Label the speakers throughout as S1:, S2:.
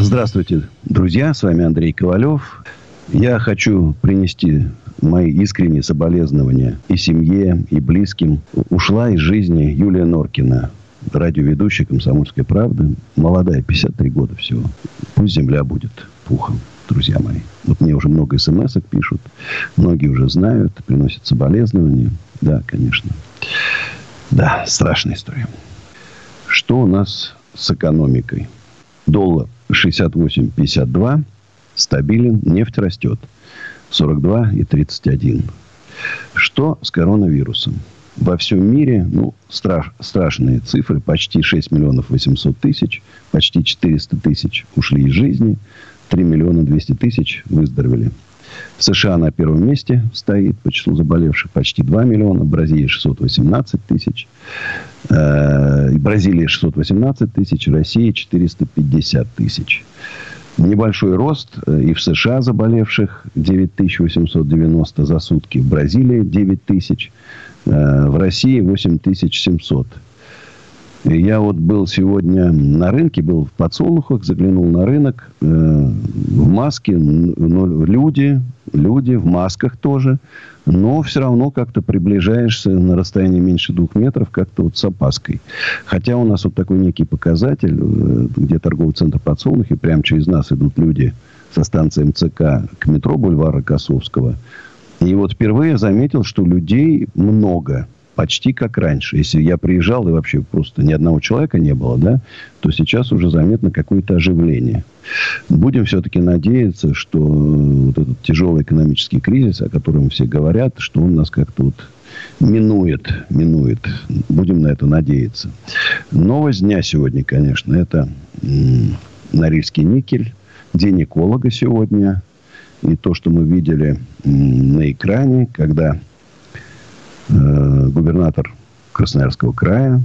S1: Здравствуйте, друзья, с вами Андрей Ковалев. Я хочу принести мои искренние соболезнования и семье, и близким. Ушла из жизни Юлия Норкина, радиоведущая «Комсомольской правды». Молодая, 53 года всего. Пусть земля будет пухом, друзья мои. Вот мне уже много смс пишут. Многие уже знают, приносят соболезнования. Да, конечно. Да, страшная история. Что у нас с экономикой? Доллар 68,52 стабилен, нефть растет. 42 и 31. Что с коронавирусом? Во всем мире, ну, страш, страшные цифры. Почти 6 миллионов 800 тысяч, почти 400 тысяч ушли из жизни. 3 миллиона 200 тысяч выздоровели. США на первом месте стоит по числу заболевших почти 2 миллиона. Бразилия 618 тысяч. Э, Бразилия 618 тысяч. Россия 450 тысяч. Небольшой рост э, и в США заболевших 9890 за сутки. В Бразилии 9000. Э, в России 8700. Я вот был сегодня на рынке, был в подсолнухах, заглянул на рынок э, в маске. Ну, люди, люди в масках тоже. Но все равно как-то приближаешься на расстоянии меньше двух метров, как-то вот с опаской. Хотя у нас вот такой некий показатель, э, где торговый центр подсолнухи, прямо через нас идут люди со станции МЦК к метро бульвара Косовского. И вот впервые заметил, что людей много – почти как раньше. Если я приезжал и вообще просто ни одного человека не было, да, то сейчас уже заметно какое-то оживление. Будем все-таки надеяться, что вот этот тяжелый экономический кризис, о котором все говорят, что он нас как-то вот минует, минует. Будем на это надеяться. Новость дня сегодня, конечно, это Норильский никель, день эколога сегодня. И то, что мы видели на экране, когда губернатор Красноярского края,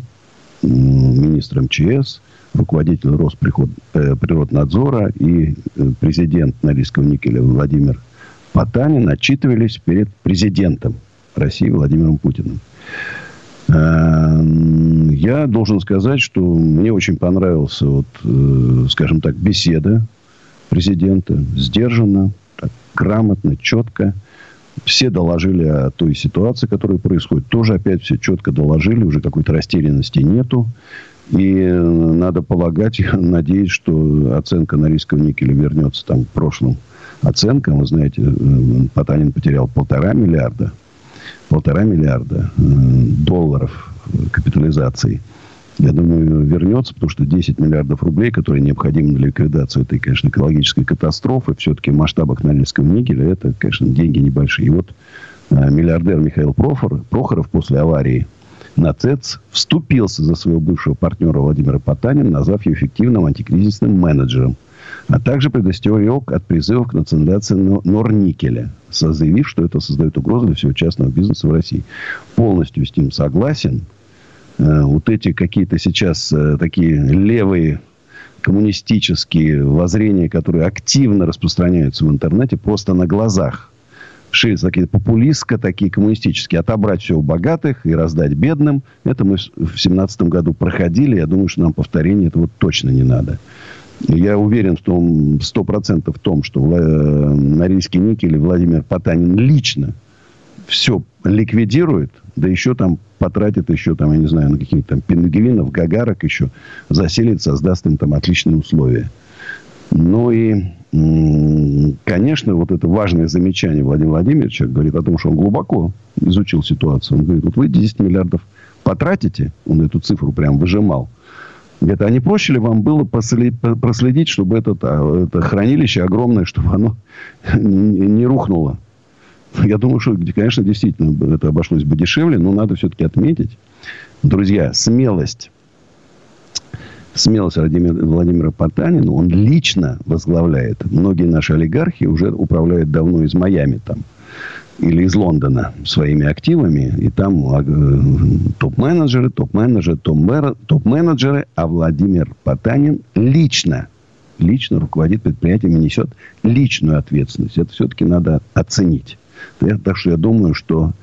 S1: министр МЧС, руководитель Росприроднадзора и э, президент Норильского никеля Владимир Потанин отчитывались перед президентом России Владимиром Путиным. Э, я должен сказать, что мне очень понравился, вот, скажем так, беседа президента. Сдержанно, так, грамотно, четко все доложили о той ситуации, которая происходит. Тоже опять все четко доложили, уже какой-то растерянности нету. И э, надо полагать, надеюсь, что оценка Норильского никеля вернется там к прошлым оценкам. Вы знаете, э, Потанин потерял полтора миллиарда, полтора миллиарда э, долларов капитализации – я думаю, вернется, потому что 10 миллиардов рублей, которые необходимы для ликвидации этой, конечно, экологической катастрофы, все-таки в масштабах Норильского никеля, это, конечно, деньги небольшие. И вот а, миллиардер Михаил Профор, Прохоров после аварии на ЦЭЦ вступился за своего бывшего партнера Владимира Потанина, назвав его эффективным антикризисным менеджером, а также предостерег от призывов к национализации Норникеля, заявив, что это создает угрозу для всего частного бизнеса в России. Полностью с ним согласен – Э, вот эти какие-то сейчас э, такие левые коммунистические воззрения, которые активно распространяются в интернете просто на глазах. Ширятся такие популистско, такие коммунистические. Отобрать все у богатых и раздать бедным. Это мы в семнадцатом году проходили. Я думаю, что нам повторение этого точно не надо. Я уверен в том, сто процентов в том, что э, Норильский никель и Владимир Потанин лично все ликвидирует, да еще там потратит еще там, я не знаю, на каких-то там пингвинов, гагарок еще, заселит, создаст им там отличные условия. Ну и, конечно, вот это важное замечание Владимира Владимировича говорит о том, что он глубоко изучил ситуацию. Он говорит, вот вы 10 миллиардов потратите, он эту цифру прям выжимал, Говорит, а не проще ли вам было проследить, чтобы это, а, это хранилище огромное, чтобы оно не рухнуло? Я думаю, что, конечно, действительно это обошлось бы дешевле, но надо все-таки отметить, друзья, смелость смелость Владимира, Потанина, он лично возглавляет. Многие наши олигархи уже управляют давно из Майами там или из Лондона своими активами, и там а, топ-менеджеры, топ-менеджеры, топ-менеджеры, а Владимир Потанин лично, лично руководит предприятием и несет личную ответственность. Это все-таки надо оценить. Так что я думаю, что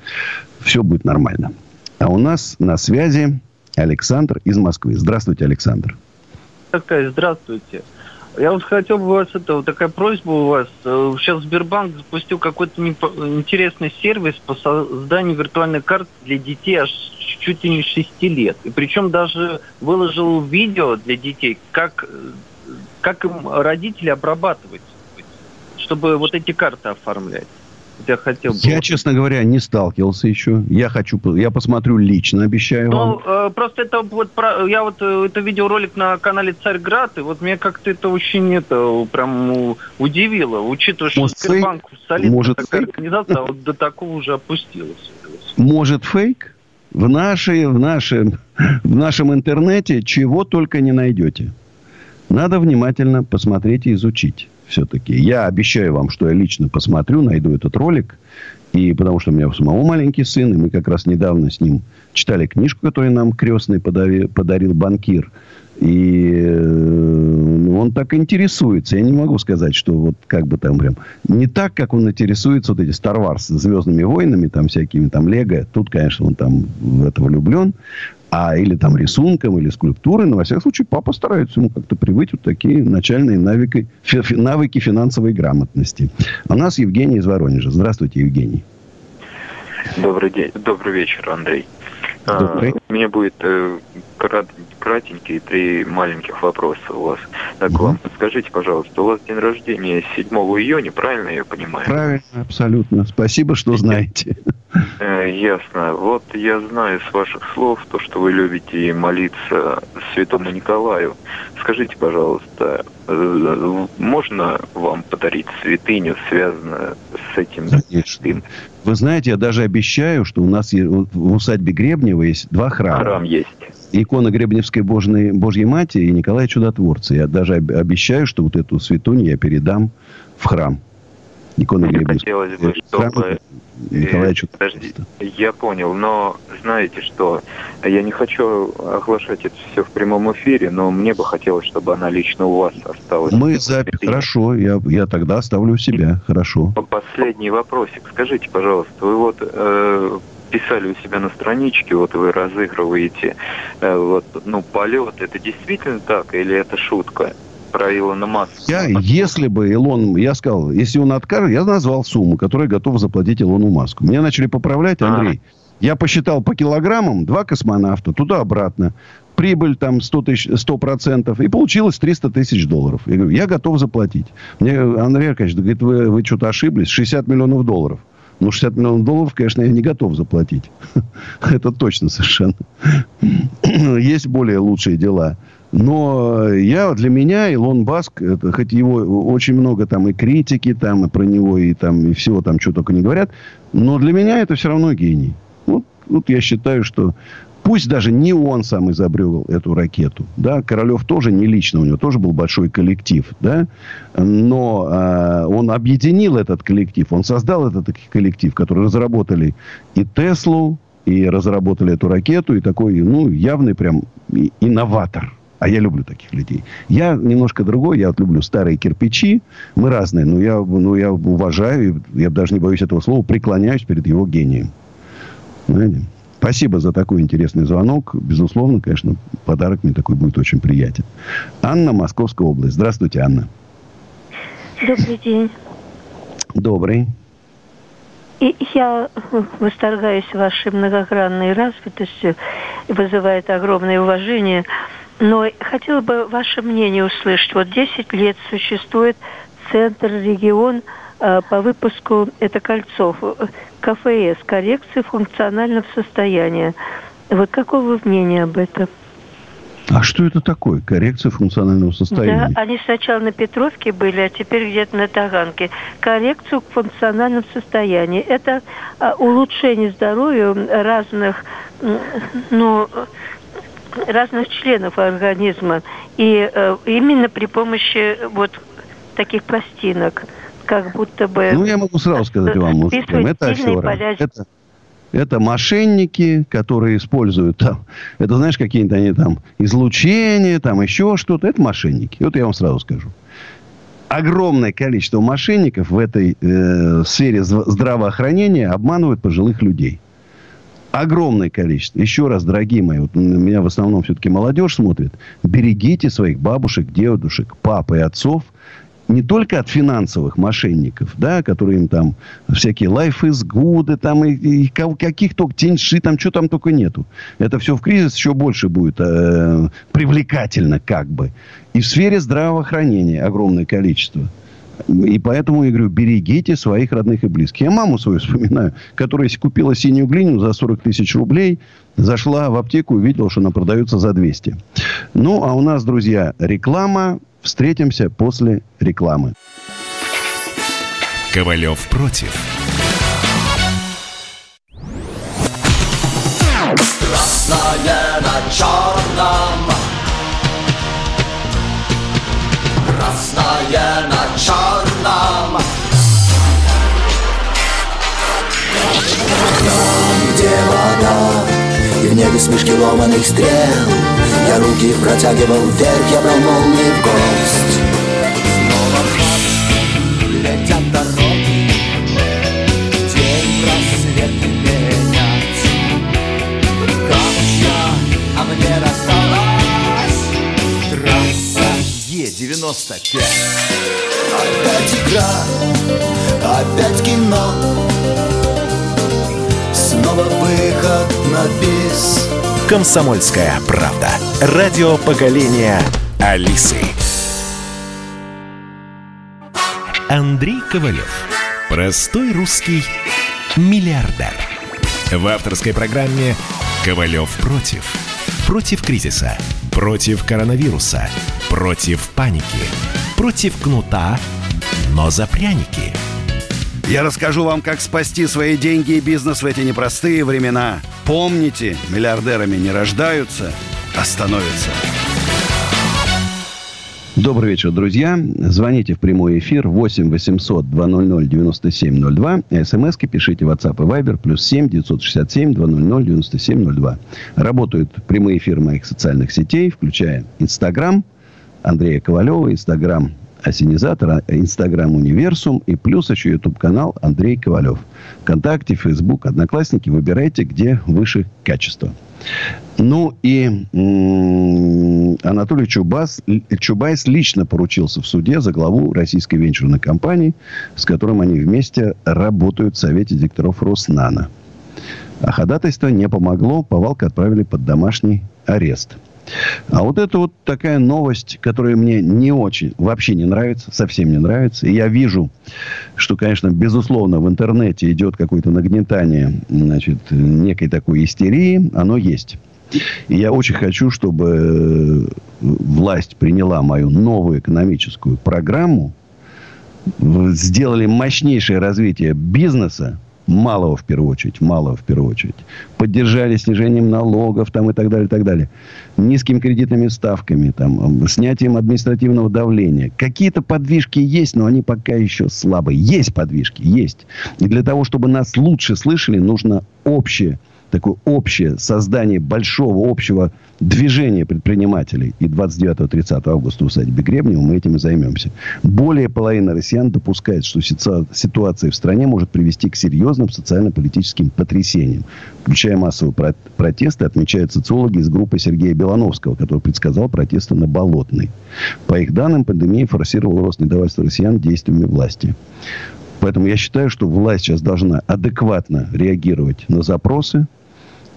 S1: все будет нормально. А у нас на связи Александр из Москвы. Здравствуйте, Александр.
S2: Здравствуйте. Я вот хотел бы вас, это вот такая просьба у вас. Э, сейчас Сбербанк запустил какой-то интересный сервис по созданию виртуальной карты для детей аж чуть ли не 6 лет. И причем даже выложил видео для детей, как, э, как им родители обрабатывать, чтобы вот эти карты оформлять я хотел бы...
S1: Я, честно говоря, не сталкивался еще. Я хочу... Я посмотрю лично, обещаю ну, вам.
S2: Э, просто это вот... Я вот... Э, это видеоролик на канале Царьград, и вот мне как-то это очень это прям удивило. Учитывая, что Сбербанк солидная Может, такая фейк? организация, а вот до такого уже опустилась.
S1: Может, фейк? В, нашей, в, нашем, в нашем интернете чего только не найдете. Надо внимательно посмотреть и изучить все-таки. Я обещаю вам, что я лично посмотрю, найду этот ролик. И потому что у меня у самого маленький сын, и мы как раз недавно с ним читали книжку, которую нам крестный подарил, подарил банкир. И э, он так интересуется. Я не могу сказать, что вот как бы там прям... Не так, как он интересуется вот эти Star Wars, Звездными войнами, там всякими, там Лего. Тут, конечно, он там в это влюблен а или там рисунком, или скульптурой, но, во всяком случае, папа старается ему как-то привыть вот такие начальные навыки, фи, навыки финансовой грамотности. А у нас Евгений из Воронежа. Здравствуйте, Евгений.
S3: Добрый день, добрый вечер, Андрей. Добрый. А, у меня будет э, кратенькие три маленьких вопроса у вас. Так, угу. вам скажите, пожалуйста, у вас день рождения 7 июня, правильно я понимаю?
S1: Правильно, абсолютно. Спасибо, что знаете.
S3: Э, ясно. Вот я знаю с ваших слов то, что вы любите молиться святому Николаю. Скажите, пожалуйста, э, можно вам подарить святыню, связанную с этим
S1: Конечно. Вы знаете, я даже обещаю, что у нас в усадьбе Гребнева есть два храма.
S3: Храм есть
S1: икона Гребневской Божьей, Божьей Матери и Николая Чудотворца. Я даже обещаю, что вот эту святуню я передам в храм.
S3: Икона Гребневской. Хотелось бы, чтобы... Николая Чудотворца. Я понял, но знаете что, я не хочу оглашать это все в прямом эфире, но мне бы хотелось, чтобы она лично у вас осталась.
S1: Мы за... Хорошо, я, я тогда оставлю у себя, хорошо.
S3: Последний вопросик. Скажите, пожалуйста, вы вот э, писали у себя на страничке, вот вы разыгрываете э, вот, ну, полет, это действительно так или это шутка? Про Илона Маска.
S1: Я, если бы Илон, я сказал, если он откажет, я назвал сумму, которую готов заплатить Илону Маску. Меня начали поправлять, Андрей. А. Я посчитал по килограммам, два космонавта, туда-обратно. Прибыль там 100, тысяч, 100%. И получилось 300 тысяч долларов. Я говорю, я готов заплатить. Мне Андрей Аркадьевич говорит, вы, вы что-то ошиблись. 60 миллионов долларов. Ну, 60 миллионов долларов, конечно, я не готов заплатить. Это точно совершенно. Есть более лучшие дела. Но я, для меня Илон Баск, это, хоть его очень много там и критики, там, и про него, и там, и всего там, что только не говорят, но для меня это все равно гений. Вот, вот я считаю, что Пусть даже не он сам изобрел эту ракету. Да? Королев тоже не лично, у него тоже был большой коллектив. Да? Но э, он объединил этот коллектив, он создал этот коллектив, который разработали и Теслу, и разработали эту ракету, и такой, ну, явный прям инноватор. А я люблю таких людей. Я немножко другой. Я вот люблю старые кирпичи. Мы разные. Но я, ну, я уважаю, я даже не боюсь этого слова, преклоняюсь перед его гением. Понимаете? Спасибо за такой интересный звонок. Безусловно, конечно, подарок мне такой будет очень приятен. Анна, Московская область. Здравствуйте, Анна.
S4: Добрый день.
S1: Добрый.
S4: И я восторгаюсь вашей многогранной развитостью, вызывает огромное уважение. Но хотела бы ваше мнение услышать. Вот 10 лет существует центр, регион э, по выпуску, это кольцов, КФС, коррекции функционального состояния. Вот какое вы мнение об этом?
S1: А что это такое? Коррекция функционального состояния?
S4: Да, они сначала на Петровке были, а теперь где-то на Таганке. Коррекцию функционального состояния. Это а, улучшение здоровья разных, ну, разных членов организма. И э, именно при помощи вот таких пластинок, как будто бы...
S1: Ну, я могу сразу сказать вам, это аксиора. Это, это мошенники, которые используют там, это знаешь, какие-то они там излучения, там еще что-то. Это мошенники. Вот я вам сразу скажу. Огромное количество мошенников в этой э, сфере здравоохранения обманывают пожилых людей огромное количество. Еще раз, дорогие мои, вот меня в основном все-таки молодежь смотрит. Берегите своих бабушек, дедушек, пап и отцов не только от финансовых мошенников, да, которые им там всякие life is good, там и, и каких только теньши, там что там только нету. Это все в кризис еще больше будет э, привлекательно как бы. И в сфере здравоохранения огромное количество. И поэтому я говорю, берегите своих родных и близких. Я маму свою вспоминаю, которая купила синюю глину за 40 тысяч рублей, зашла в аптеку и увидела, что она продается за 200. Ну, а у нас, друзья, реклама. Встретимся после рекламы.
S5: Ковалев против. Красное на черном Красное на черном Там, где вода И в небе смешки ломаных стрел Я руки протягивал вверх Я брал молнии в гость Снова в летят дороги День просвет менять Е-95 Опять игра, опять кино Снова выход на бис Комсомольская правда. Радио поколения Алисы. Андрей Ковалев. Простой русский миллиардер. В авторской программе «Ковалев против». Против кризиса. Против коронавируса. Против паники. Против кнута, но за пряники –
S1: я расскажу вам, как спасти свои деньги и бизнес в эти непростые времена. Помните, миллиардерами не рождаются, а становятся. Добрый вечер, друзья. Звоните в прямой эфир 8 800 200 9702. СМСки пишите в WhatsApp и Viber плюс 7 967 200 9702. Работают прямые эфиры моих социальных сетей, включая Инстаграм Андрея Ковалева, Инстаграм Осенизатор, Инстаграм Универсум и плюс еще YouTube канал Андрей Ковалев. Вконтакте, Фейсбук, Одноклассники. Выбирайте, где выше качество. Ну и Анатолий Чубас, Чубайс лично поручился в суде за главу российской венчурной компании, с которым они вместе работают в Совете директоров Роснана. А ходатайство не помогло, Повалка отправили под домашний арест – а вот это вот такая новость, которая мне не очень, вообще не нравится, совсем не нравится. И я вижу, что, конечно, безусловно, в интернете идет какое-то нагнетание, значит, некой такой истерии. Оно есть. И я очень хочу, чтобы власть приняла мою новую экономическую программу, сделали мощнейшее развитие бизнеса, малого в первую очередь, малого в первую очередь. Поддержали снижением налогов там и так далее, и так далее. Низкими кредитными ставками, там, снятием административного давления. Какие-то подвижки есть, но они пока еще слабые. Есть подвижки, есть. И для того, чтобы нас лучше слышали, нужно общее такое общее создание большого общего движения предпринимателей. И 29-30 августа в усадьбе Гребнева мы этим и займемся. Более половины россиян допускает, что ситуация в стране может привести к серьезным социально-политическим потрясениям. Включая массовые протесты, отмечают социологи из группы Сергея Белановского, который предсказал протесты на Болотной. По их данным, пандемия форсировала рост недовольства россиян действиями власти. Поэтому я считаю, что власть сейчас должна адекватно реагировать на запросы,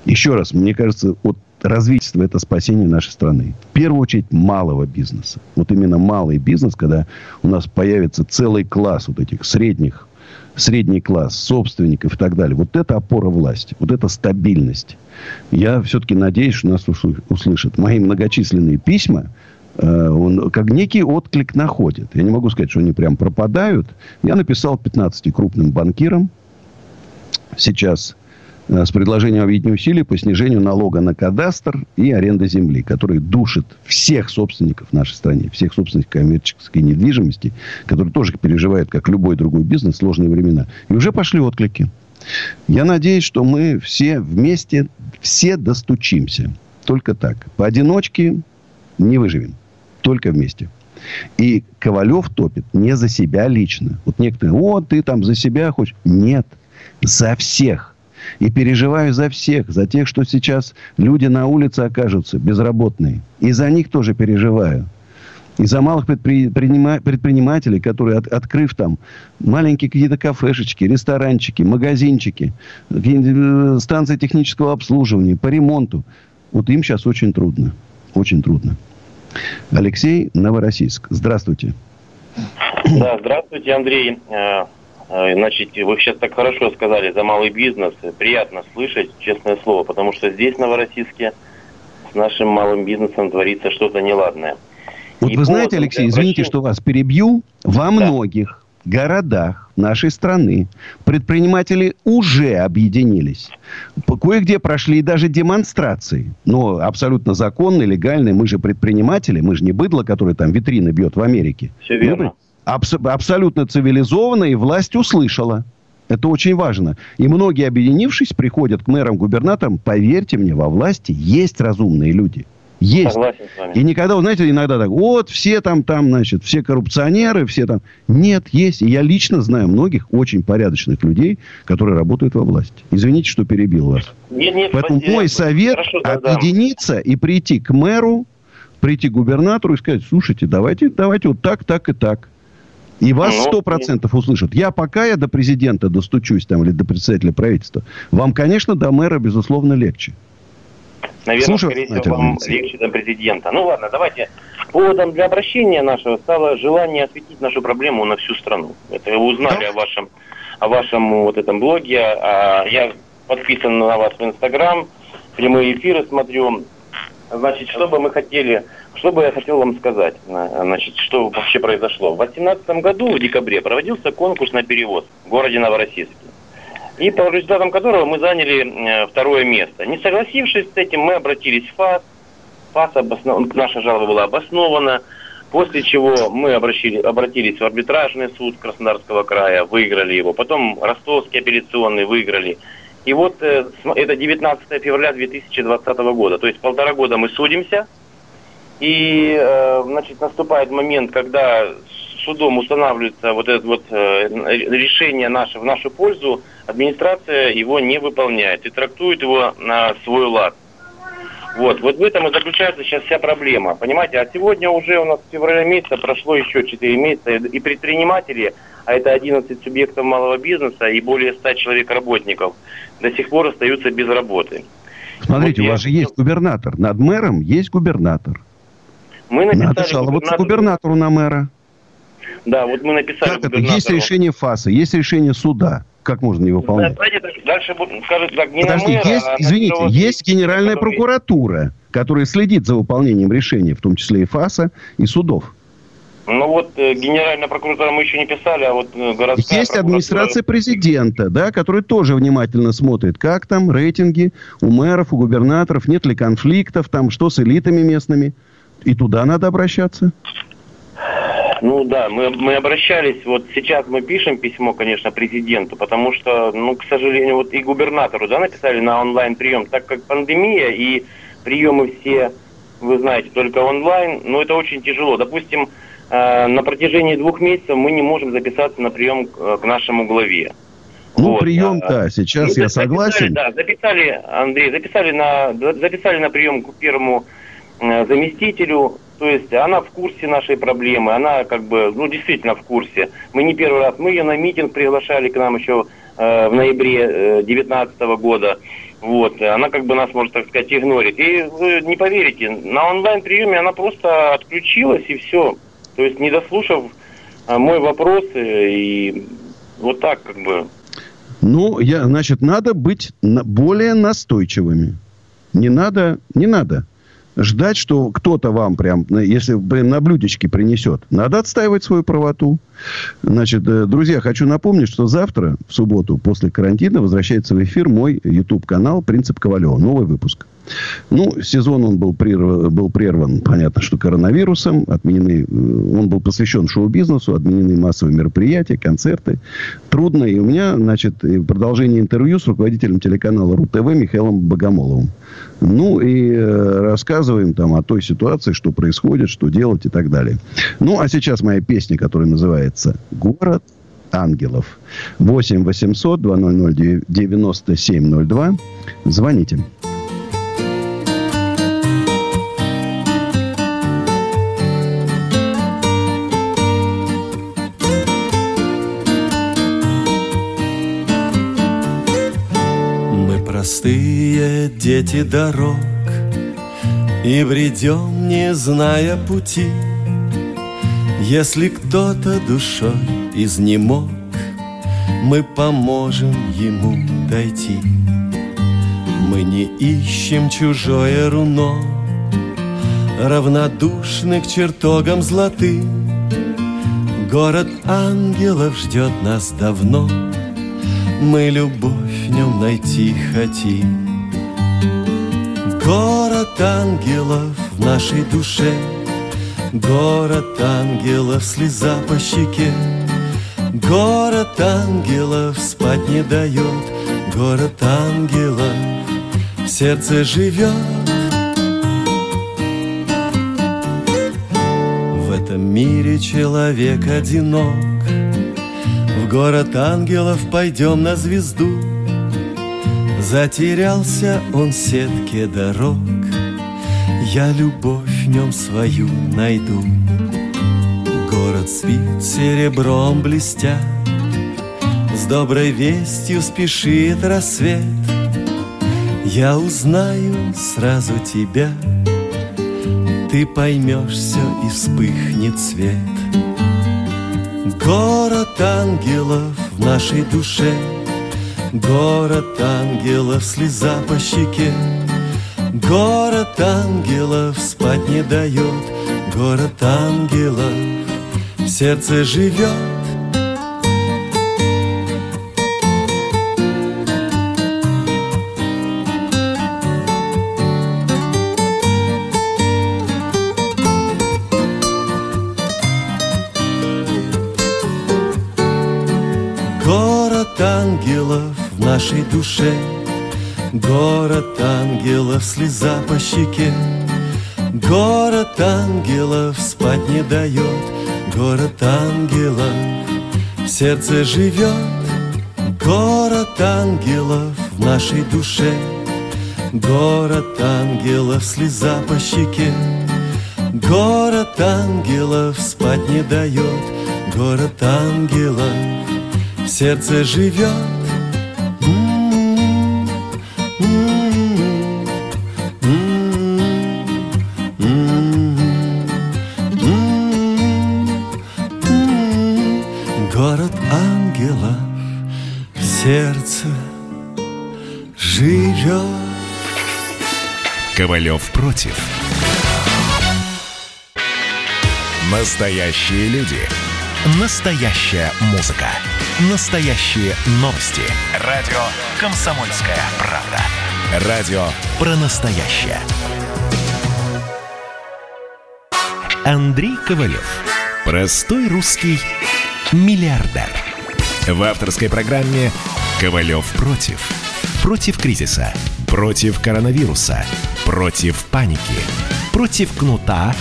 S1: еще раз, мне кажется, вот развитие – это спасение нашей страны. В первую очередь, малого бизнеса. Вот именно малый бизнес, когда у нас появится целый класс вот этих средних, средний класс, собственников и так далее. Вот это опора власти. Вот это стабильность. Я все-таки надеюсь, что нас услышат. Мои многочисленные письма, э, он как некий отклик находит. Я не могу сказать, что они прям пропадают. Я написал 15 крупным банкирам. Сейчас с предложением объединить усилия по снижению налога на кадастр и аренды земли, который душит всех собственников в нашей стране, всех собственников коммерческой недвижимости, которые тоже переживают, как любой другой бизнес, сложные времена. И уже пошли отклики. Я надеюсь, что мы все вместе, все достучимся. Только так. Поодиночке не выживем. Только вместе. И Ковалев топит не за себя лично. Вот некоторые, о, ты там за себя хочешь. Нет, за всех. И переживаю за всех, за тех, что сейчас люди на улице окажутся безработные. И за них тоже переживаю. И за малых предпринимателей, которые, от, открыв там маленькие какие-то кафешечки, ресторанчики, магазинчики, э, станции технического обслуживания, по ремонту, вот им сейчас очень трудно. Очень трудно. Алексей, Новороссийск. Здравствуйте.
S6: Да, здравствуйте, Андрей. Э, значит, вы сейчас так хорошо сказали за малый бизнес. Приятно слышать, честное слово, потому что здесь, в Новороссийске, с нашим малым бизнесом творится что-то неладное.
S1: Вот И вы знаете, Алексей, извините, что вас перебью. Во да. многих городах нашей страны предприниматели уже объединились. Кое-где прошли даже демонстрации. Но абсолютно законные, легальные. Мы же предприниматели, мы же не быдло, которое там витрины бьет в Америке.
S6: Все верно.
S1: Абс- абсолютно цивилизованно, и власть услышала. Это очень важно. И многие, объединившись, приходят к мэрам, губернаторам. Поверьте мне, во власти есть разумные люди. Есть. Согласен с вами. И никогда, знаете, иногда так, вот все там, там, значит, все коррупционеры, все там. Нет, есть. И я лично знаю многих очень порядочных людей, которые работают во власти. Извините, что перебил вас. Нет, нет, Поэтому спасибо. мой совет Хорошо, объединиться и прийти к мэру, прийти к губернатору и сказать, слушайте, давайте, давайте вот так, так и так. И вас ну, сто процентов услышат. Я пока я до президента достучусь там или до председателя правительства, вам, конечно, до мэра, безусловно, легче.
S6: Наверное, Слушаю, скорее всего, вам легче до президента. Ну ладно, давайте. Поводом для обращения нашего стало желание осветить нашу проблему на всю страну. Это вы узнали да? о вашем, о вашем вот этом блоге. А я подписан на вас в Инстаграм, прямые эфиры смотрю. Значит, что бы мы хотели, что бы я хотел вам сказать, значит, что вообще произошло. В 2018 году, в декабре, проводился конкурс на перевоз в городе Новороссийске и по результатам которого мы заняли э, второе место. Не согласившись с этим, мы обратились в ФАС. ФАС обоснов... наша жалоба была обоснована, после чего мы обращили... обратились в арбитражный суд Краснодарского края, выиграли его. Потом Ростовский апелляционный выиграли. И вот э, это 19 февраля 2020 года. То есть полтора года мы судимся. И, э, значит, наступает момент, когда судом устанавливается вот это вот э, решение наше в нашу пользу, администрация его не выполняет и трактует его на свой лад. Вот, вот в этом и заключается сейчас вся проблема. Понимаете, а сегодня уже у нас в феврале месяца прошло еще 4 месяца, и предприниматели, а это 11 субъектов малого бизнеса и более 100 человек работников, до сих пор остаются без работы.
S1: Смотрите, вот у вас же есть губернатор. Над мэром есть губернатор. Мы написали Надо жаловаться губернатору на мэра.
S6: Да, вот мы написали
S1: Как это? Есть решение ФАСа, есть решение суда. Как можно не выполнять? Да, дальше скажут так, не Подожди, мэра, есть, а извините, есть Генеральная прокуратура, которая следит за выполнением решения, в том числе и ФАСа, и судов.
S6: Ну вот э, Генеральная прокуратура мы еще не писали, а вот э, городская
S1: Есть администрация президента, да, которая тоже внимательно смотрит, как там рейтинги у мэров, у губернаторов, нет ли конфликтов, там что с элитами местными. И туда надо обращаться.
S6: Ну да, мы, мы обращались, вот сейчас мы пишем письмо, конечно, президенту, потому что, ну, к сожалению, вот и губернатору, да, написали на онлайн-прием, так как пандемия и приемы все, вы знаете, только онлайн, но это очень тяжело. Допустим, на протяжении двух месяцев мы не можем записаться на прием к, к нашему главе.
S1: Ну, вот, прием-то, сейчас я согласен.
S6: Да, записали, Андрей, записали на, записали на прием к первому э, заместителю, то есть она в курсе нашей проблемы, она как бы, ну, действительно в курсе. Мы не первый раз, мы ее на митинг приглашали к нам еще э, в ноябре 2019 э, года. Вот, она как бы нас, может так сказать, игнорит. И вы не поверите, на онлайн-приеме она просто отключилась и все. То есть не дослушав э, мой вопрос, э, и вот так как бы.
S1: Ну, я, значит, надо быть более настойчивыми. Не надо, не надо ждать, что кто-то вам прям, если прям на блюдечке принесет. Надо отстаивать свою правоту. Значит, э, друзья, хочу напомнить, что завтра, в субботу, после карантина, возвращается в эфир мой YouTube-канал «Принцип Ковалева». Новый выпуск. Ну, сезон он был прерван, был прерван, понятно, что коронавирусом. Отменены, э, он был посвящен шоу-бизнесу, отменены массовые мероприятия, концерты. Трудно. И у меня, значит, продолжение интервью с руководителем телеканала РУ-ТВ Михаилом Богомоловым. Ну, и э, рассказываем там о той ситуации, что происходит, что делать и так далее. Ну, а сейчас моя песня, которая называется «Город ангелов». 8 800 200 9702. Звоните.
S7: Простые дети дорог И бредем, не зная пути. Если кто-то душой изнемог Мы поможем ему дойти. Мы не ищем чужое руно Равнодушны к чертогам золотым Город ангелов ждет нас давно. Мы любовь в нем найти хотим. Город ангелов в нашей душе, Город ангелов, слеза по щеке, Город ангелов спать не дает, Город ангелов в сердце живет. В этом мире человек одинок, В город ангелов пойдем на звезду, Затерялся он в сетке дорог, Я любовь в нем свою найду. Город спит серебром блестя, С доброй вестью спешит рассвет. Я узнаю сразу тебя, Ты поймешь все и вспыхнет свет. Город ангелов в нашей душе — Город ангелов, слеза по щеке. Город ангелов спать не дает. Город ангелов в сердце живет нашей душе. Город ангелов, слеза по щеке. Город ангелов спать не дает. Город ангелов в сердце живет. Город ангелов в нашей душе. Город ангелов, слеза по щеке. Город ангелов спать не дает. Город ангелов в сердце живет
S8: Ковалев против. Настоящие люди. Настоящая музыка. Настоящие новости. Радио «Комсомольская правда». Радио про настоящее. Андрей Ковалев. Простой русский миллиардер. В авторской программе «Ковалев против». Против кризиса. Против коронавируса Против паники, против кнута,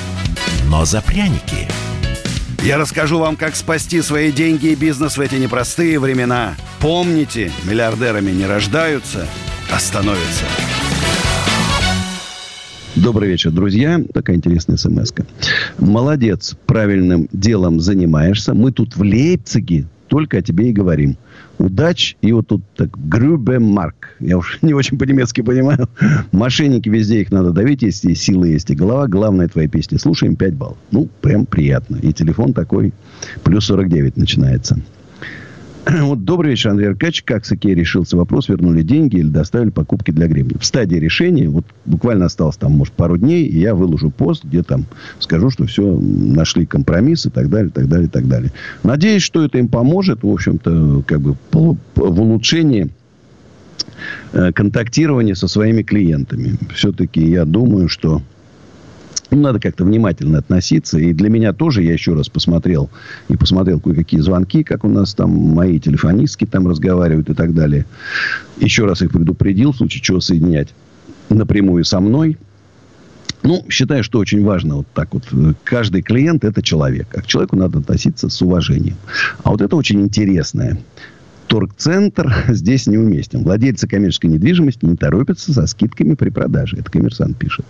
S8: но за пряники.
S1: Я расскажу вам, как спасти свои деньги и бизнес в эти непростые времена. Помните, миллиардерами не рождаются, а становятся. Добрый вечер, друзья. Такая интересная смс -ка. Молодец, правильным делом занимаешься. Мы тут в Лейпциге только о тебе и говорим удач. И вот тут так Грюбемарк. Я уж не очень по-немецки понимаю. Мошенники везде их надо давить, если силы есть и голова. Главное твои песни. Слушаем 5 баллов. Ну, прям приятно. И телефон такой. Плюс 49 начинается. Вот добрый вечер, Андрей Аркадьевич. Как с Икеей решился вопрос? Вернули деньги или доставили покупки для гребня? В стадии решения, вот буквально осталось там, может, пару дней, и я выложу пост, где там скажу, что все, нашли компромисс и так далее, так далее, так далее. Надеюсь, что это им поможет, в общем-то, как бы в улучшении э, контактирования со своими клиентами. Все-таки я думаю, что ну, надо как-то внимательно относиться. И для меня тоже, я еще раз посмотрел, и посмотрел кое-какие звонки, как у нас там мои телефонистки там разговаривают и так далее. Еще раз их предупредил, в случае чего соединять напрямую со мной. Ну, считаю, что очень важно вот так вот. Каждый клиент – это человек. А к человеку надо относиться с уважением. А вот это очень интересное торгцентр здесь неуместен. Владельцы коммерческой недвижимости не торопятся со скидками при продаже. Это коммерсант пишет.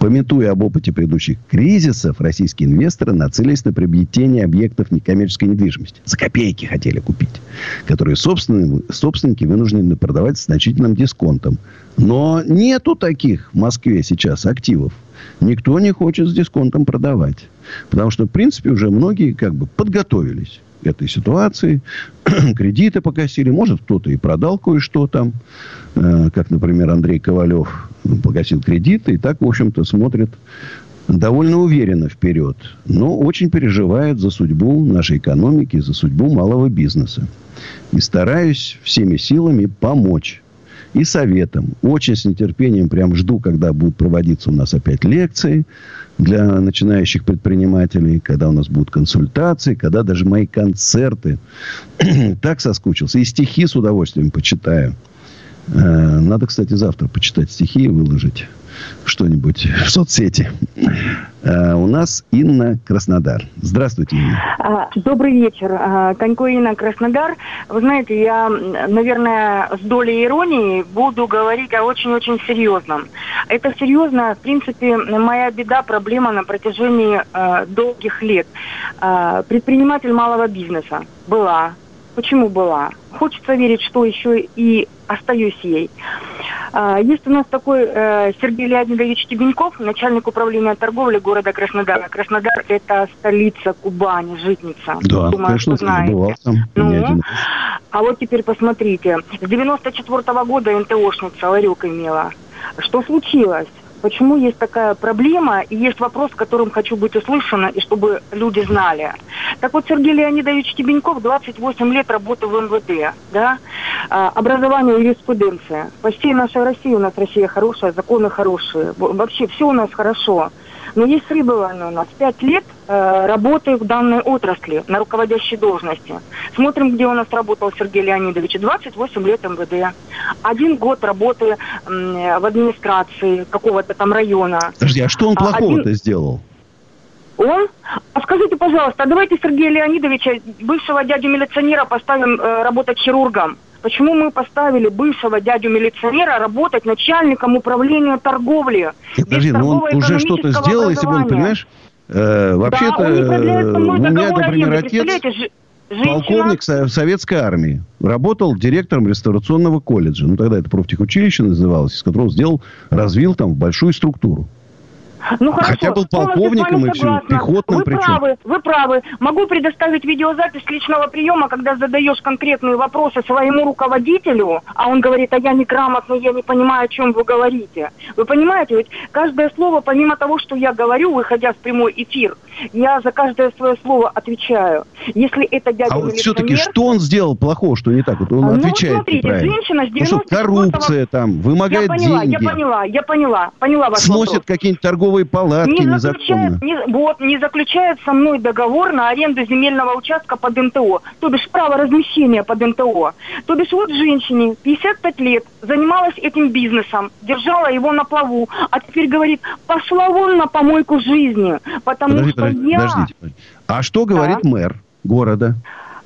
S1: Пометуя об опыте предыдущих кризисов, российские инвесторы нацелились на приобретение объектов некоммерческой недвижимости. За копейки хотели купить. Которые собственники вынуждены продавать с значительным дисконтом. Но нету таких в Москве сейчас активов. Никто не хочет с дисконтом продавать. Потому что, в принципе, уже многие как бы подготовились этой ситуации. Кредиты погасили. Может, кто-то и продал кое-что там. Э, как, например, Андрей Ковалев погасил кредиты. И так, в общем-то, смотрит довольно уверенно вперед. Но очень переживает за судьбу нашей экономики, за судьбу малого бизнеса. И стараюсь всеми силами помочь и советом. Очень с нетерпением прям жду, когда будут проводиться у нас опять лекции для начинающих предпринимателей, когда у нас будут консультации, когда даже мои концерты. так соскучился. И стихи с удовольствием почитаю. Э, надо, кстати, завтра почитать стихи и выложить что-нибудь в соцсети. А, у нас Инна Краснодар. Здравствуйте, Инна.
S9: А, добрый вечер. А, Конько Инна Краснодар. Вы знаете, я, наверное, с долей иронии буду говорить о очень-очень серьезном. Это серьезно, в принципе, моя беда, проблема на протяжении долгих лет. Предприниматель малого бизнеса была. Почему была? Хочется верить, что еще и остаюсь ей. А, есть у нас такой э, Сергей Леонидович Тебеньков, начальник управления торговли города Краснодара. Краснодар – это столица Кубани, житница.
S1: Да, Думаю, конечно, знаете. бывал там.
S9: Ну, а вот теперь посмотрите. С 94 -го года НТОшница ларек имела. Что случилось? Почему есть такая проблема, и есть вопрос, которым хочу быть услышана, и чтобы люди знали. Так вот, Сергей Леонидович Тебеньков, 28 лет работы в МВД, да, а, образование юриспруденция. По всей нашей России у нас Россия хорошая, законы хорошие, вообще все у нас хорошо. Но есть пребывание у нас. Пять лет э, работаю в данной отрасли на руководящей должности. Смотрим, где у нас работал Сергей Леонидович. 28 лет МВД. Один год работы э, в администрации какого-то там района.
S1: Подожди, а что он а, плохого-то Один... сделал?
S9: Он? А скажите, пожалуйста, а давайте Сергея Леонидовича, бывшего дядю милиционера, поставим э, работать хирургом. Почему мы поставили бывшего дядю милиционера работать начальником управления торговли?
S1: Подожди, ну он уже что-то сделал, если бы он, понимаешь, э, вообще-то да, у меня, например, отец полковник советской армии. Работал директором реставрационного колледжа. Ну, тогда это профтехучилище называлось, из которого сделал, развил там большую структуру. Ну, хорошо. Хотя был полковником и все, пехотным
S9: вы
S1: причем.
S9: Правы, вы правы. Могу предоставить видеозапись личного приема, когда задаешь конкретные вопросы своему руководителю, а он говорит, а я неграмотный, я не понимаю, о чем вы говорите. Вы понимаете, ведь каждое слово, помимо того, что я говорю, выходя в прямой эфир, я за каждое свое слово отвечаю. Если это дядя
S1: А вот все-таки что он сделал плохого, что не так? Вот он ну, отвечает смотрите, неправильно. женщина с 90 ну, что, коррупция там, вымогает
S9: я поняла,
S1: деньги.
S9: Я поняла, я поняла, поняла ваш
S1: Сносит какие-нибудь торговые палатки не незаконно.
S9: Не, вот, не заключает со мной договор на аренду земельного участка под НТО. То бишь право размещения под НТО. То бишь вот женщине 55 лет занималась этим бизнесом, держала его на плаву, а теперь говорит, пошла вон на помойку жизни, потому Подожди, что подожди, я... Подождите.
S1: А что говорит да. мэр города?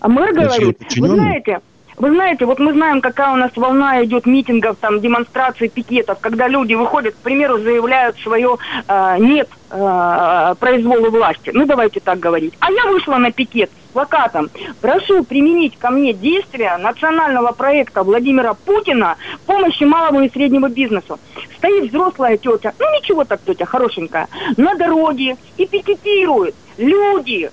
S9: А мэр говорит, вы знаете, вы знаете, вот мы знаем, какая у нас волна идет митингов, там, демонстраций, пикетов, когда люди выходят, к примеру, заявляют свое э, «нет» э, произволу власти. Ну, давайте так говорить. А я вышла на пикет с плакатом «Прошу применить ко мне действия национального проекта Владимира Путина помощи малому и среднему бизнесу». Стоит взрослая тетя, ну, ничего так тетя, хорошенькая, на дороге и пикетирует. Люди,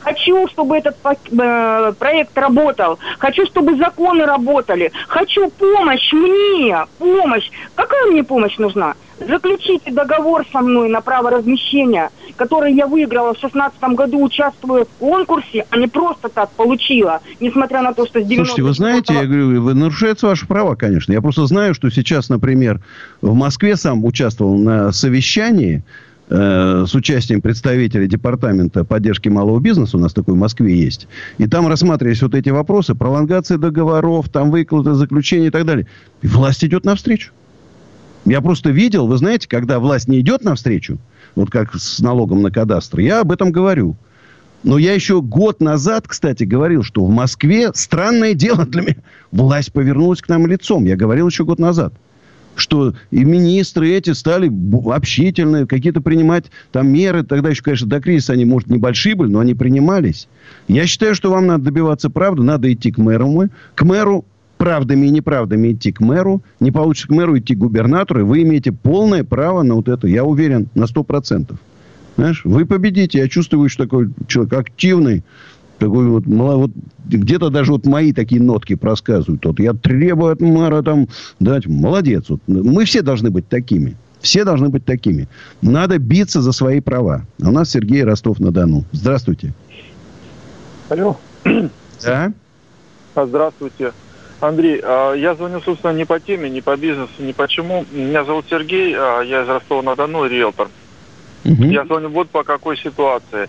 S9: Хочу, чтобы этот э, проект работал. Хочу, чтобы законы работали. Хочу помощь мне. Помощь. Какая мне помощь нужна? Заключите договор со мной на право размещения, который я выиграла в 2016 году, участвуя в конкурсе, а не просто так получила, несмотря на то, что с 90
S1: Слушайте, вы знаете, я говорю, вы нарушаете ваши права, конечно. Я просто знаю, что сейчас, например, в Москве сам участвовал на совещании Э, с участием представителей департамента поддержки малого бизнеса, у нас такой в Москве есть, и там рассматривались вот эти вопросы, пролонгация договоров, там выклады, заключения и так далее. И власть идет навстречу. Я просто видел, вы знаете, когда власть не идет навстречу, вот как с налогом на кадастр, я об этом говорю. Но я еще год назад, кстати, говорил, что в Москве странное дело для меня. Власть повернулась к нам лицом. Я говорил еще год назад что и министры эти стали общительные, какие-то принимать там меры. Тогда еще, конечно, до кризиса они, может, небольшие были, но они принимались. Я считаю, что вам надо добиваться правды, надо идти к мэру. К мэру правдами и неправдами идти к мэру. Не получится к мэру идти к губернатору. И вы имеете полное право на вот это. Я уверен на сто процентов. Знаешь, вы победите. Я чувствую, что такой человек активный, такой вот, вот где-то даже вот мои такие нотки просказывают. Вот я требую от мэра там дать. Молодец. Вот. Мы все должны быть такими. Все должны быть такими. Надо биться за свои права. А у нас Сергей Ростов-на-Дону. Здравствуйте.
S10: Алло.
S1: Да?
S10: А, здравствуйте. Андрей, а, я звоню, собственно, не по теме, не по бизнесу, не почему. Меня зовут Сергей, я из Ростова-на-Дону, риэлтор. Угу. Я звоню вот по какой ситуации.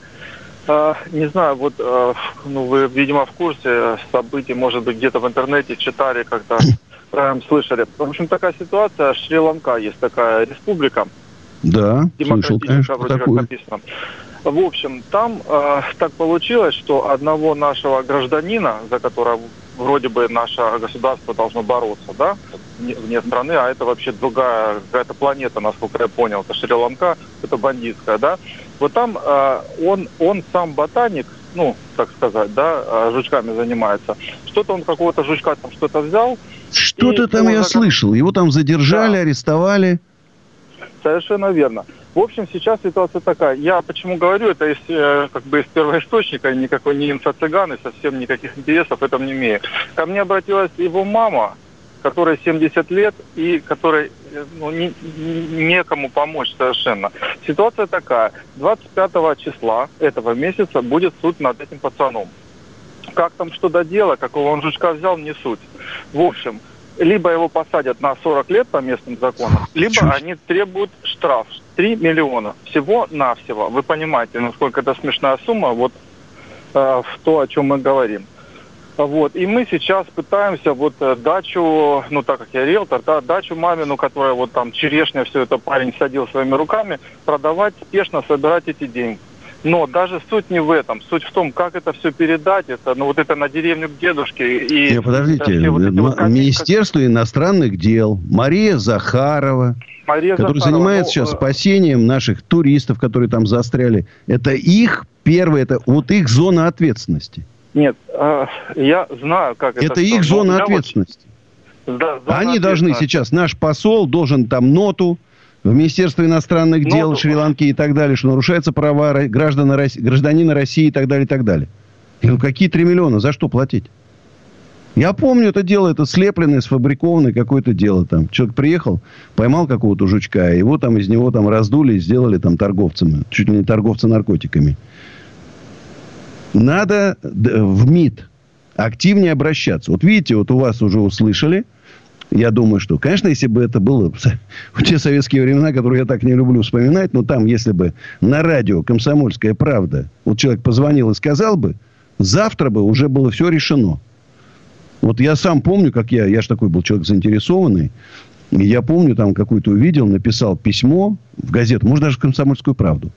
S10: А, не знаю, вот, а, ну, вы, видимо, в курсе событий, может быть, где-то в интернете читали, как-то э, слышали. В общем, такая ситуация, Шри-Ланка есть такая республика.
S1: Да, слышал, конечно,
S10: вроде такую. как написано. В общем, там э, так получилось, что одного нашего гражданина, за которого вроде бы наше государство должно бороться, да, вне страны, а это вообще другая какая-то планета, насколько я понял, это Шри-Ланка, это бандитская, да, вот там э, он, он сам ботаник, ну, так сказать, да, э, жучками занимается. Что-то он какого-то жучка там что-то взял.
S1: Что-то там я закон... слышал. Его там задержали, да. арестовали.
S10: Совершенно верно. В общем, сейчас ситуация такая. Я почему говорю, это из, э, как бы из первоисточника, никакой не инфо-цыган и совсем никаких интересов в этом не имею. Ко мне обратилась его мама, которой 70 лет и которой ну, не, некому помочь совершенно. Ситуация такая. 25 числа этого месяца будет суд над этим пацаном. Как там что до дела, какого он жучка взял, не суть. В общем, либо его посадят на 40 лет по местным законам, либо Чуть. они требуют штраф 3 миллиона. Всего-навсего. Вы понимаете, насколько это смешная сумма вот э, в то, о чем мы говорим. Вот. И мы сейчас пытаемся вот э, дачу, ну так как я риэлтор, да, дачу мамину, которая вот там черешня, все это парень садил своими руками, продавать, спешно собирать эти деньги. Но даже суть не в этом. Суть в том, как это все передать. Это, ну, вот это на деревню к дедушке. И
S1: Не, подождите. Вот вот Министерство как... иностранных дел, Мария Захарова, Мария которая Захарова, занимается ну, сейчас э, спасением наших туристов, которые там застряли. Это их первое, это вот их зона ответственности.
S10: Нет, э, я знаю, как это.
S1: Это их зона ответственности. Вот, да, зона Они должны сейчас, наш посол должен там ноту в Министерство иностранных ноту. дел Шри-Ланки и так далее, что нарушаются права граждан, гражданина России и так далее, и так далее. И ну, какие 3 миллиона? За что платить? Я помню это дело, это слепленное, сфабрикованное какое-то дело там. Человек приехал, поймал какого-то жучка, его там из него там раздули и сделали там торговцами. Чуть ли не торговца наркотиками. Надо в МИД активнее обращаться. Вот видите, вот у вас уже услышали. Я думаю, что, конечно, если бы это было в те советские времена, которые я так не люблю вспоминать, но там, если бы на радио «Комсомольская правда» вот человек позвонил и сказал бы, завтра бы уже было все решено. Вот я сам помню, как я, я же такой был человек заинтересованный, я помню, там какую-то увидел, написал письмо в газету, может, даже в «Комсомольскую правду».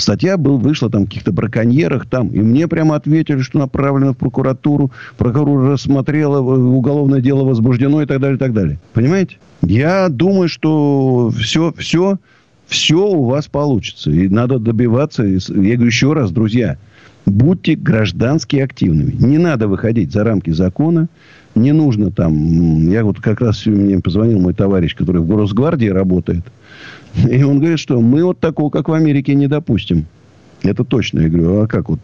S1: Статья был, вышла там каких-то браконьерах там. И мне прямо ответили, что направлено в прокуратуру. Прокуратура рассмотрела, уголовное дело возбуждено и так далее, и так далее. Понимаете? Я думаю, что все, все, все у вас получится. И надо добиваться. Я говорю еще раз, друзья, будьте граждански активными. Не надо выходить за рамки закона. Не нужно там... Я вот как раз мне позвонил мой товарищ, который в Росгвардии работает. И он говорит, что мы вот такого, как в Америке, не допустим. Это точно. Я говорю, а как вот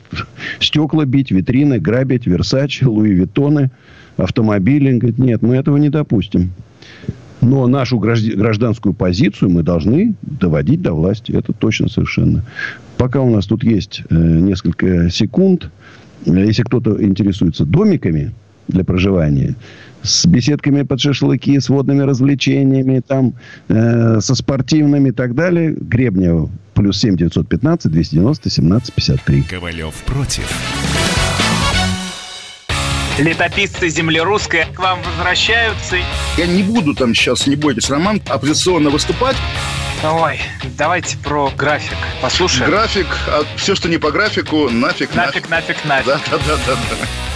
S1: стекла бить, витрины, грабить, Версачи, Луи Виттоны, автомобили? Он говорит, нет, мы этого не допустим. Но нашу гражданскую позицию мы должны доводить до власти. Это точно совершенно. Пока у нас тут есть э, несколько секунд, если кто-то интересуется домиками для проживания, с беседками под шашлыки, с водными развлечениями, там, э, со спортивными и так далее. Гребнева плюс 7 915 290 17 53.
S8: Ковалев против.
S11: Летописцы земли русской к вам возвращаются.
S12: Я не буду там сейчас, не бойтесь, Роман, оппозиционно выступать.
S11: Ой, давайте про график послушаем.
S12: График, а все, что не по графику, нафиг,
S11: нафиг. Нафиг, нафиг, нафиг.
S12: Да, да, да, да. да.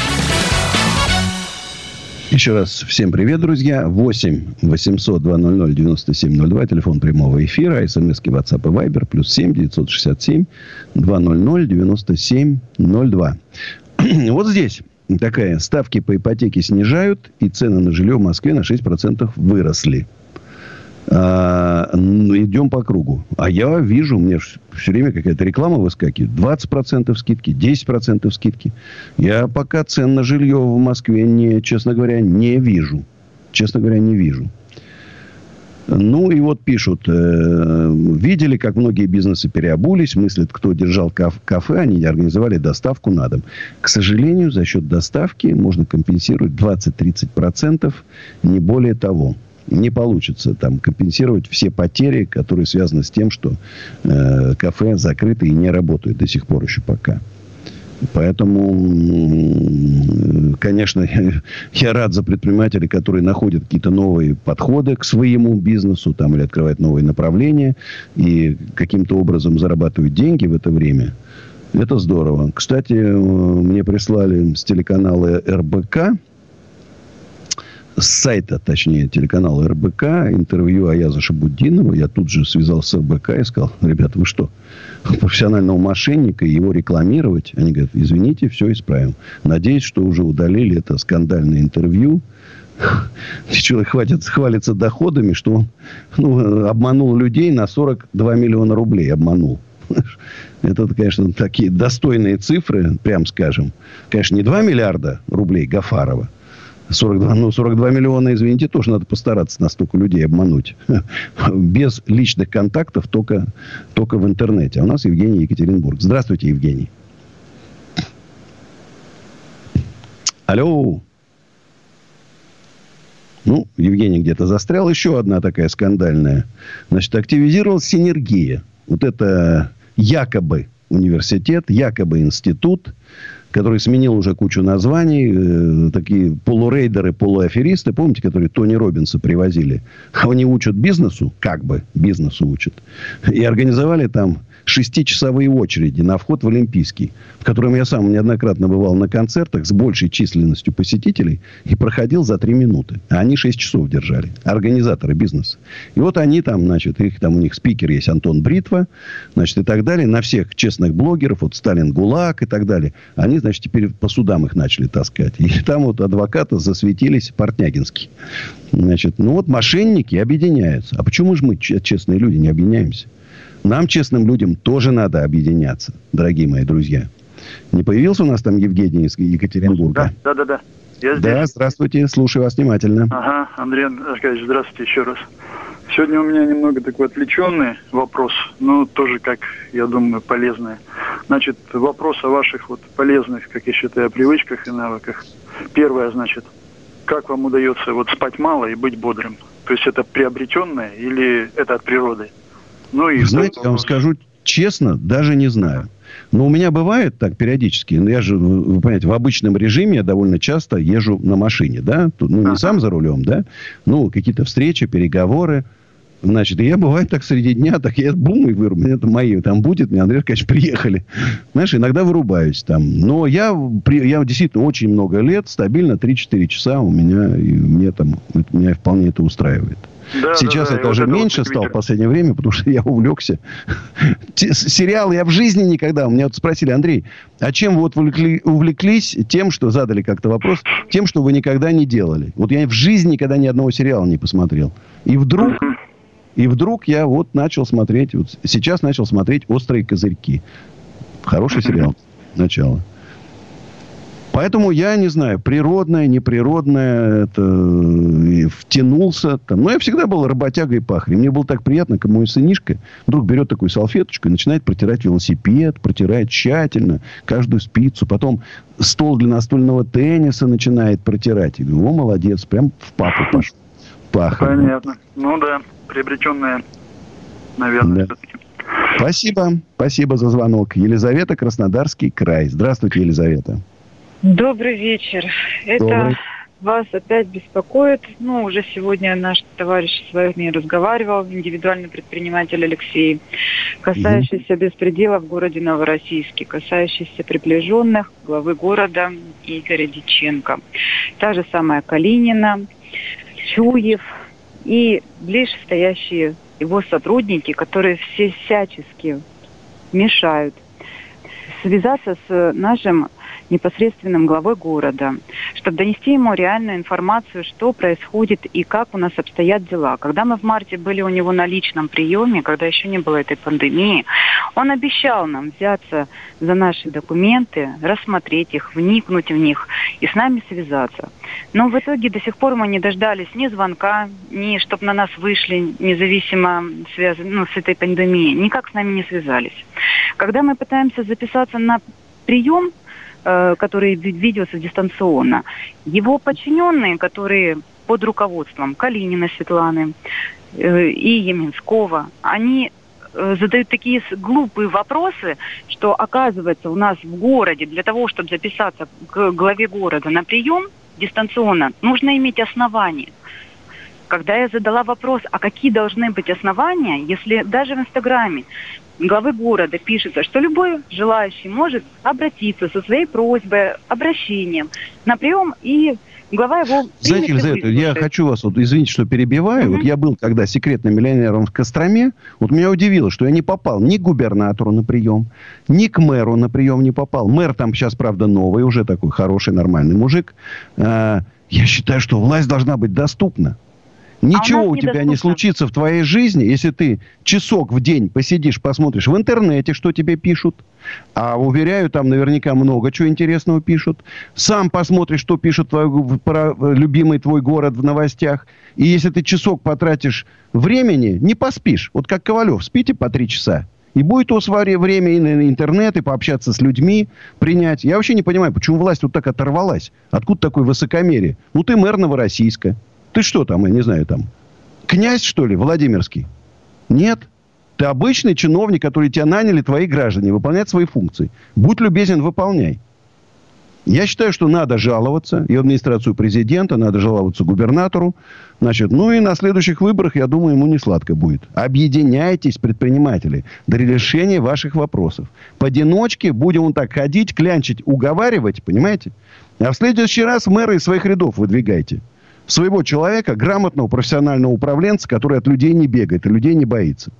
S1: Еще раз всем привет, друзья. 8 800 200 9702. Телефон прямого эфира. СМСки WhatsApp и Viber. Плюс 7 967 200 9702. Вот здесь такая. Ставки по ипотеке снижают. И цены на жилье в Москве на 6% выросли. А, ну, идем по кругу. А я вижу, мне все время какая-то реклама выскакивает. 20% скидки, 10% скидки. Я пока цен на жилье в Москве, не, честно говоря, не вижу. Честно говоря, не вижу. Ну, и вот пишут, э, видели, как многие бизнесы переобулись, мыслят, кто держал каф- кафе, они организовали доставку на дом. К сожалению, за счет доставки можно компенсировать 20-30%, не более того не получится там компенсировать все потери, которые связаны с тем, что э, кафе закрыты и не работают до сих пор еще пока. Поэтому, конечно, я рад за предпринимателей, которые находят какие-то новые подходы к своему бизнесу там, или открывают новые направления и каким-то образом зарабатывают деньги в это время. Это здорово. Кстати, э, мне прислали с телеканала РБК с сайта, точнее, телеканала РБК, интервью Аяза Шабуддинова. Я тут же связался с РБК и сказал, ребята, вы что, профессионального мошенника, его рекламировать? Они говорят, извините, все исправим. Надеюсь, что уже удалили это скандальное интервью. Человек хватит, хвалится доходами, что он ну, обманул людей на 42 миллиона рублей. Обманул. Это, конечно, такие достойные цифры, прям скажем. Конечно, не 2 миллиарда рублей Гафарова – 42, ну, 42 миллиона, извините, тоже надо постараться на столько людей обмануть. Без личных контактов, только, только в интернете. А у нас Евгений Екатеринбург. Здравствуйте, Евгений. Алло. Ну, Евгений где-то застрял. Еще одна такая скандальная. Значит, активизировалась синергия. Вот это якобы университет, якобы институт, который сменил уже кучу названий. Э, такие полурейдеры, полуаферисты, помните, которые Тони Робинса привозили? Они учат бизнесу, как бы бизнесу учат. И организовали там шестичасовые очереди на вход в Олимпийский, в котором я сам неоднократно бывал на концертах с большей численностью посетителей и проходил за три минуты. А они шесть часов держали. Организаторы бизнеса. И вот они там, значит, их там у них спикер есть Антон Бритва, значит, и так далее. На всех честных блогеров, вот Сталин ГУЛАГ и так далее. Они, значит, теперь по судам их начали таскать. И там вот адвокаты засветились Портнягинские. Значит, ну вот мошенники объединяются. А почему же мы, честные люди, не объединяемся? Нам, честным людям, тоже надо объединяться, дорогие мои друзья. Не появился у нас там Евгений из Екатеринбурга?
S13: Да, да, да. да.
S1: Я здесь. Да, здравствуйте, слушаю вас внимательно.
S13: Ага, Андрей Аркадьевич, здравствуйте еще раз. Сегодня у меня немного такой отвлеченный вопрос, но тоже, как я думаю, полезный. Значит, вопрос о ваших вот полезных, как я считаю, привычках и навыках. Первое, значит, как вам удается вот спать мало и быть бодрым? То есть это приобретенное или это от природы?
S1: Ну и Знаете, я вам скажу честно, даже не знаю. Но у меня бывает так периодически. Ну, я же, вы понимаете, в обычном режиме я довольно часто езжу на машине, да? Ну, не сам за рулем, да? Ну, какие-то встречи, переговоры. Значит, и я бывает так среди дня, так я бум и вырубаю. Это мои, там будет, мне Андрей Аркадьевич, приехали. Знаешь, иногда вырубаюсь там. Но я, я действительно очень много лет, стабильно 3-4 часа у меня, и мне там, меня вполне это устраивает. Да, Сейчас да, да, это уже вот меньше стало в последнее время, потому что я увлекся. Сериал я в жизни никогда. У меня вот спросили, Андрей, а чем вы вот увлеклись тем, что задали как-то вопрос, тем, что вы никогда не делали? Вот я в жизни никогда ни одного сериала не посмотрел. И вдруг, и вдруг я вот начал смотреть, вот сейчас начал смотреть «Острые козырьки». Хороший сериал. Начало. Поэтому я не знаю, природное, неприродное, это втянулся. Там. Но я всегда был работягой и пахарем. Мне было так приятно, как мой сынишка вдруг берет такую салфеточку и начинает протирать велосипед, протирает тщательно каждую спицу. Потом стол для настольного тенниса начинает протирать. И говорю, о, молодец, прям в папу пошел.
S13: Пахарь. Понятно. Ну да, приобретенное, наверное, да. все-таки.
S1: Спасибо. Спасибо за звонок. Елизавета, Краснодарский край. Здравствуйте, Елизавета.
S14: Добрый вечер. Это Добрый. вас опять беспокоит. Ну, уже сегодня наш товарищ с вами разговаривал, индивидуальный предприниматель Алексей, касающийся угу. беспредела в городе Новороссийске, касающийся приближенных главы города Игоря Диченко. Та же самая Калинина, Чуев и ближе стоящие его сотрудники, которые все всячески мешают связаться с нашим непосредственным главой города, чтобы донести ему реальную информацию, что происходит и как у нас обстоят дела. Когда мы в марте были у него на личном приеме, когда еще не было этой пандемии, он обещал нам взяться за наши документы, рассмотреть их, вникнуть в них и с нами связаться. Но в итоге до сих пор мы не дождались ни звонка, ни чтобы на нас вышли, независимо связан, ну, с этой пандемией. Никак с нами не связались. Когда мы пытаемся записаться на прием, Э, который ведется дистанционно. Его подчиненные, которые под руководством Калинина Светланы э, и Еменского, они э, задают такие глупые вопросы, что оказывается у нас в городе для того, чтобы записаться к главе города на прием дистанционно, нужно иметь основания. Когда я задала вопрос, а какие должны быть основания, если даже в Инстаграме главы города пишется, что любой желающий может обратиться со своей просьбой, обращением на прием и глава его...
S1: Знаете, Елизавета, я хочу вас, вот, извините, что перебиваю. Mm-hmm. Вот я был когда секретным миллионером в Костроме. Вот меня удивило, что я не попал ни к губернатору на прием, ни к мэру на прием не попал. Мэр там сейчас, правда, новый, уже такой хороший, нормальный мужик. А, я считаю, что власть должна быть доступна. Ничего а у, у тебя не случится в твоей жизни, если ты часок в день посидишь, посмотришь в интернете, что тебе пишут. А уверяю, там наверняка много чего интересного пишут. Сам посмотришь, что пишут твой, про любимый твой город в новостях. И если ты часок потратишь времени, не поспишь. Вот как Ковалев, спите по три часа. И будет у вас время и на интернет, и пообщаться с людьми, принять. Я вообще не понимаю, почему власть вот так оторвалась. Откуда такое высокомерие? Ну, ты мэр Новороссийска. Ты что там, я не знаю, там, князь, что ли, Владимирский? Нет. Ты обычный чиновник, который тебя наняли твои граждане выполнять свои функции. Будь любезен, выполняй. Я считаю, что надо жаловаться и администрацию президента, надо жаловаться губернатору. Значит, ну и на следующих выборах, я думаю, ему не сладко будет. Объединяйтесь, предприниматели, для решения ваших вопросов. Поодиночке будем вот так ходить, клянчить, уговаривать, понимаете? А в следующий раз мэры из своих рядов выдвигайте своего человека, грамотного профессионального управленца, который от людей не бегает и людей не боится.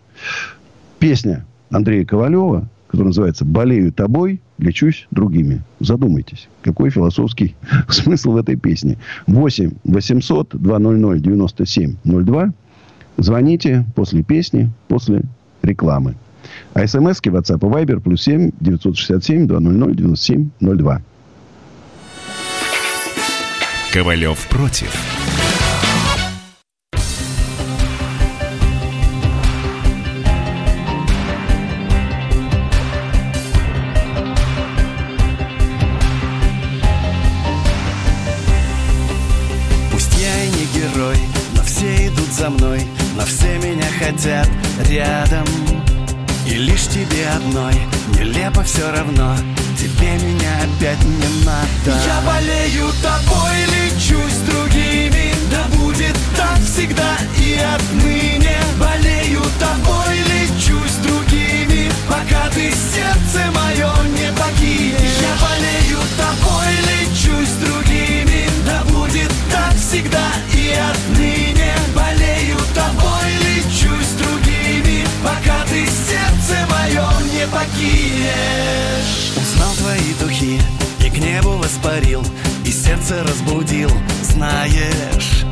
S1: Песня Андрея Ковалева, которая называется «Болею тобой, лечусь другими». Задумайтесь, какой философский смысл в этой песне. 8 800 200 97 02. Звоните после песни, после рекламы. А смски WhatsApp и Viber плюс 7 967 200 97 02.
S8: Ковалев против.
S7: Рядом И лишь тебе одной нелепо все равно. Тебе меня опять не надо. Я болею тобой, лечу с другими. Да будет так всегда и отныне. Болею тобой, лечу с другими. Пока ты сердце мое не покинешь. Я болею тобой, лечу с другими. Да будет так всегда и отныне не покинешь. Узнал твои духи и к небу воспарил И сердце разбудил, знаешь.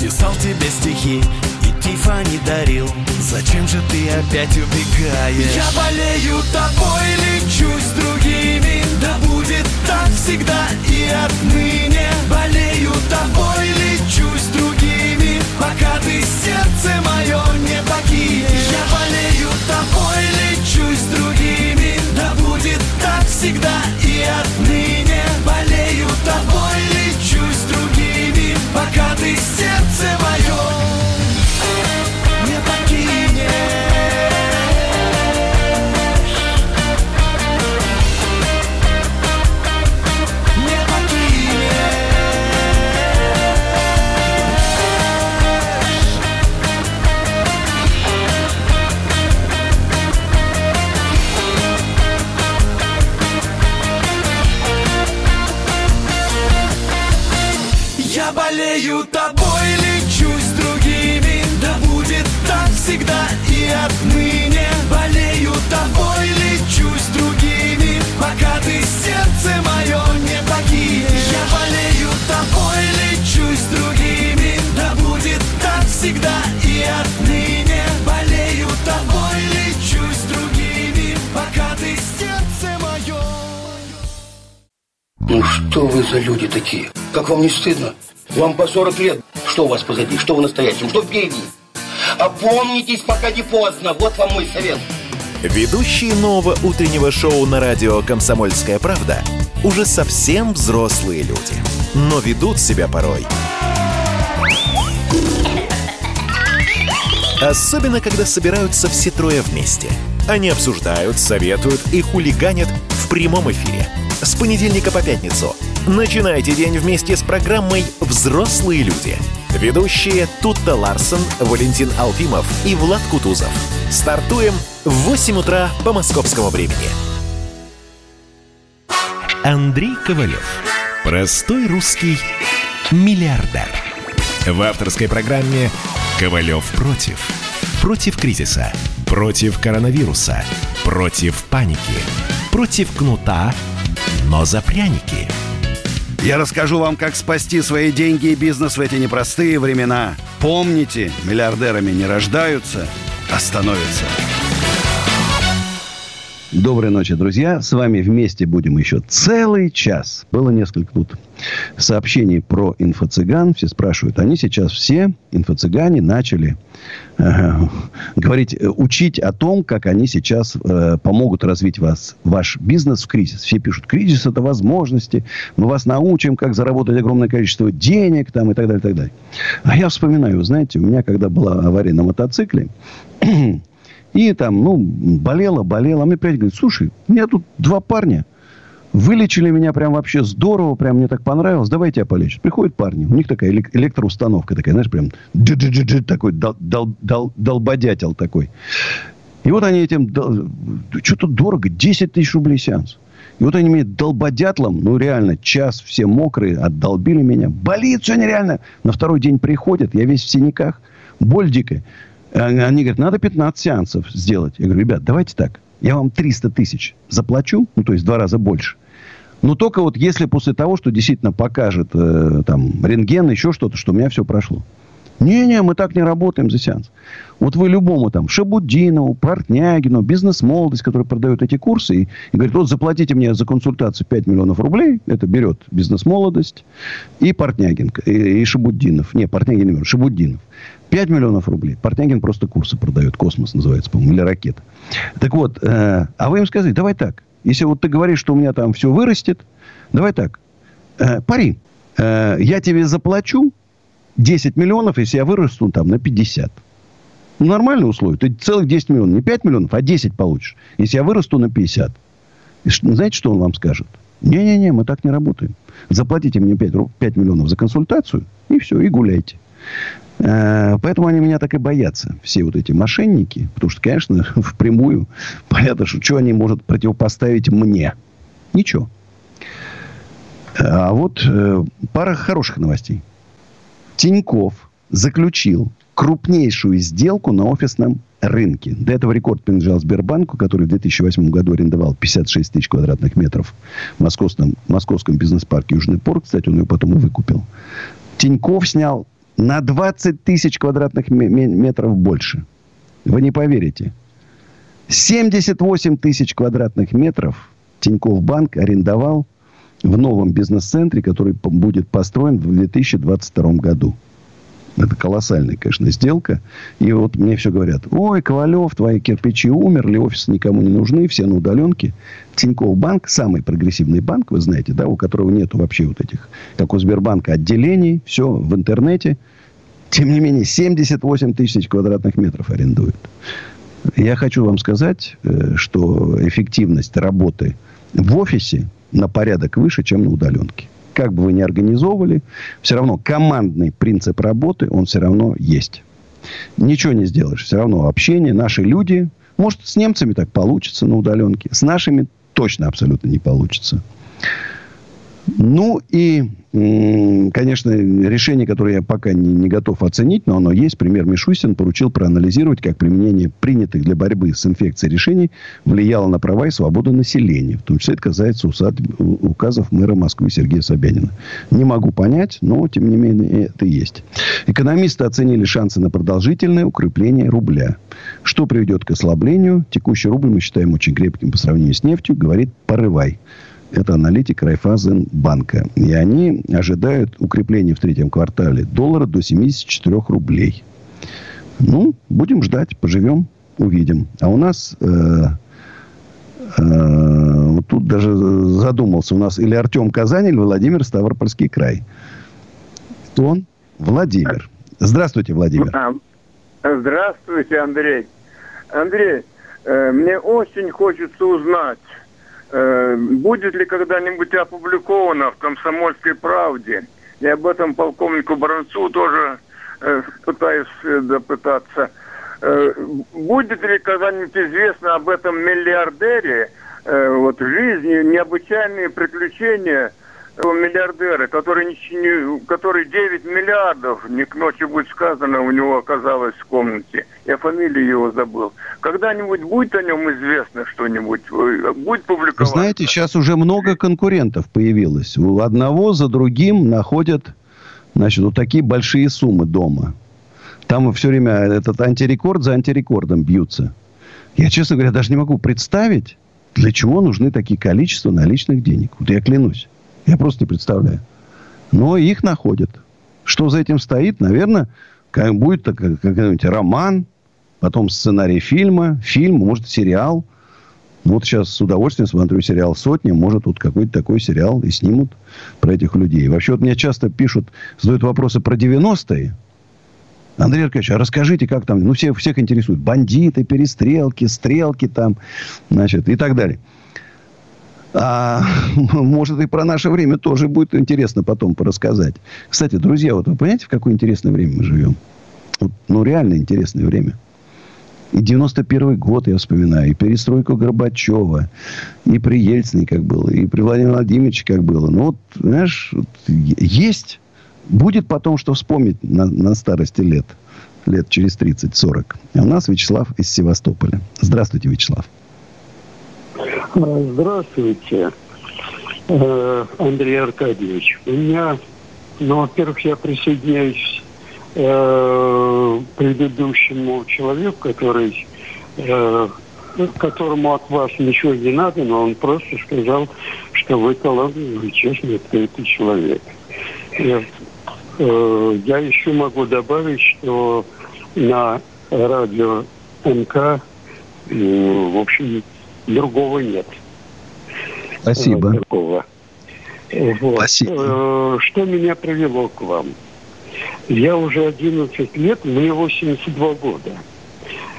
S7: Писал тебе стихи и тифа не дарил. Зачем же ты опять убегаешь? Я болею тобой, лечу с другими. Да будет так всегда и отныне. Болею тобой, лечу с другими. Пока ты сердце мое не покинешь. Я болею так всегда и отныне Болею тобой, лечу с другими Пока ты сердце мое Пока ты сердце мое не покинешь Я болею тобой, лечу с другими Да будет так всегда и отныне Болею тобой, лечу с другими Пока ты сердце мое
S15: Ну что вы за люди такие? Как вам не стыдно? Вам по 40 лет. Что у вас позади? Что в настоящем? Что впереди? Опомнитесь, пока не поздно. Вот вам мой совет.
S8: Ведущие нового утреннего шоу на радио «Комсомольская правда» уже совсем взрослые люди. Но ведут себя порой. Особенно, когда собираются все трое вместе. Они обсуждают, советуют и хулиганят в прямом эфире. С понедельника по пятницу. Начинайте день вместе с программой «Взрослые люди». Ведущие Тутта Ларсон, Валентин Алфимов и Влад Кутузов. Стартуем в 8 утра по московскому времени. Андрей Ковалев. Простой русский миллиардер. В авторской программе «Ковалев против». Против кризиса. Против коронавируса. Против паники. Против кнута, но за пряники.
S16: Я расскажу вам, как спасти свои деньги и бизнес в эти непростые времена. Помните, миллиардерами не рождаются, а становятся.
S1: Доброй ночи, друзья. С вами вместе будем еще целый час. Было несколько тут сообщений про инфо-цыган. Все спрашивают. Они сейчас все, инфо-цыгане, начали э, говорить, э, учить о том, как они сейчас э, помогут развить вас, ваш бизнес в кризис. Все пишут, кризис – это возможности. Мы вас научим, как заработать огромное количество денег там, и так далее, и так далее. А я вспоминаю, знаете, у меня, когда была авария на мотоцикле, и там, ну, болела, болела. А мне приятель говорит, слушай, у меня тут два парня. Вылечили меня прям вообще здорово, прям мне так понравилось. Давайте я полечу. Приходят парни, у них такая электроустановка такая, знаешь, прям такой дол, дол, дол, долбодятел такой. И вот они этим, что-то дорого, 10 тысяч рублей сеанс. И вот они мне долбодятлом, ну реально, час все мокрые, отдолбили меня. Болит все нереально. На второй день приходят, я весь в синяках, боль дикая. Они говорят, надо 15 сеансов сделать. Я говорю, ребят, давайте так. Я вам 300 тысяч заплачу, ну, то есть в два раза больше. Но только вот если после того, что действительно покажет э, там рентген, еще что-то, что у меня все прошло. Не-не, мы так не работаем за сеанс. Вот вы любому там Шабудинову, Портнягину, бизнес-молодость, который продает эти курсы, и, и говорит, вот заплатите мне за консультацию 5 миллионов рублей, это берет бизнес-молодость и Портнягин, и, и Шабутдинов. Не, Портнягин не берет, Шабутдинов. 5 миллионов рублей. Портнягин просто курсы продает. Космос называется, по-моему, или ракета. Так вот, э, а вы им сказали, давай так. Если вот ты говоришь, что у меня там все вырастет, давай так. Э, пари, э, я тебе заплачу 10 миллионов, если я вырасту там на 50. Ну, нормальные условия. Ты целых 10 миллионов. Не 5 миллионов, а 10 получишь. Если я вырасту на 50. И знаете, что он вам скажет? Не-не-не, мы так не работаем. Заплатите мне 5, 5 миллионов за консультацию, и все, и гуляйте. Э, поэтому они меня так и боятся, все вот эти мошенники. Потому что, конечно, впрямую понятно, что что они могут противопоставить мне. Ничего. А вот э, пара хороших новостей. Тиньков заключил крупнейшую сделку на офисном рынке. До этого рекорд принадлежал Сбербанку, который в 2008 году арендовал 56 тысяч квадратных метров в московском, московском бизнес-парке Южный порт. Кстати, он ее потом и выкупил. Тиньков снял на 20 тысяч квадратных метров больше. Вы не поверите. 78 тысяч квадратных метров Тиньков Банк арендовал в новом бизнес-центре, который будет построен в 2022 году. Это колоссальная, конечно, сделка. И вот мне все говорят, ой, Ковалев, твои кирпичи умерли, офисы никому не нужны, все на удаленке. Тинькофф банк, самый прогрессивный банк, вы знаете, да, у которого нет вообще вот этих, как у Сбербанка, отделений, все в интернете. Тем не менее, 78 тысяч квадратных метров арендует. Я хочу вам сказать, э, что эффективность работы в офисе на порядок выше, чем на удаленке как бы вы ни организовывали, все равно командный принцип работы, он все равно есть. Ничего не сделаешь. Все равно общение, наши люди. Может, с немцами так получится на удаленке. С нашими точно абсолютно не получится. Ну и конечно, решение, которое я пока не, не готов оценить, но оно есть. Премьер Мишустин поручил проанализировать, как применение принятых для борьбы с инфекцией решений влияло на права и свободу населения. В том числе это касается указов мэра Москвы Сергея Собянина. Не могу понять, но, тем не менее, это есть. Экономисты оценили шансы на продолжительное укрепление рубля. Что приведет к ослаблению? Текущий рубль мы считаем очень крепким по сравнению с нефтью, говорит «порывай». Это аналитик Райфазен банка. И они ожидают укрепления в третьем квартале доллара до 74 рублей. Ну, будем ждать, поживем, увидим. А у нас... Э, э, вот тут даже задумался. У нас или Артем Казань, или Владимир Ставропольский край. Кто он? Владимир. Здравствуйте, Владимир. А,
S17: здравствуйте, Андрей. Андрей, э, мне очень хочется узнать, будет ли когда-нибудь опубликовано в «Комсомольской правде», я об этом полковнику Бронцу тоже э, пытаюсь э, допытаться, э, будет ли когда-нибудь известно об этом миллиардере, э, вот жизни, необычайные приключения – миллиардера, который, не, который 9 миллиардов, не к ночи будет сказано, у него оказалось в комнате. Я фамилию его забыл. Когда-нибудь будет о нем известно что-нибудь? Будет публиковаться?
S1: Знаете, сейчас уже много конкурентов появилось. У одного за другим находят, значит, вот такие большие суммы дома. Там все время этот антирекорд за антирекордом бьются. Я, честно говоря, даже не могу представить, для чего нужны такие количества наличных денег. Вот я клянусь. Я просто не представляю. Но их находят. Что за этим стоит? Наверное, как будет какой-нибудь роман, потом сценарий фильма, фильм, может, сериал. Ну, вот сейчас с удовольствием смотрю сериал «Сотня». Может, тут какой-то такой сериал и снимут про этих людей. Вообще, вот мне часто пишут, задают вопросы про 90-е. Андрей Аркадьевич, а расскажите, как там... Ну, все, всех интересуют. Бандиты, перестрелки, стрелки там, значит, и так далее. А, может, и про наше время тоже будет интересно потом порассказать. Кстати, друзья, вот вы понимаете, в какое интересное время мы живем? Вот, ну, реально интересное время. И 91 год я вспоминаю, и перестройку Горбачева, и при Ельцине как было, и при Владимире Владимировиче как было. Ну, вот, знаешь, вот, есть. Будет потом, что вспомнить на, на старости лет. Лет через 30-40. А у нас Вячеслав из Севастополя. Здравствуйте, Вячеслав.
S18: Здравствуйте, э, Андрей Аркадьевич. У меня, ну, во-первых, я присоединяюсь э, предыдущему человеку, который, э, которому от вас ничего не надо, но он просто сказал, что вы талантливый, честный, открытый человек. Я, я еще могу добавить, что на радио МК, в общем, другого нет.
S1: Спасибо.
S18: Другого. Вот. Спасибо. Э, что меня привело к вам? Я уже 11 лет, мне 82 года.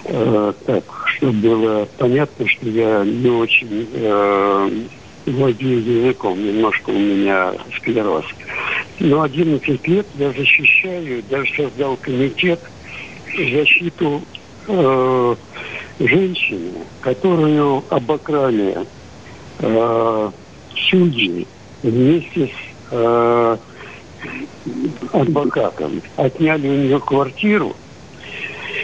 S18: э, так, чтобы было понятно, что я не очень э, владею языком, немножко у меня склероз. Но 11 лет я защищаю, даже создал комитет защиту э, женщины, которую обокрали э, судьи вместе с э, адвокатом. Отняли у нее квартиру,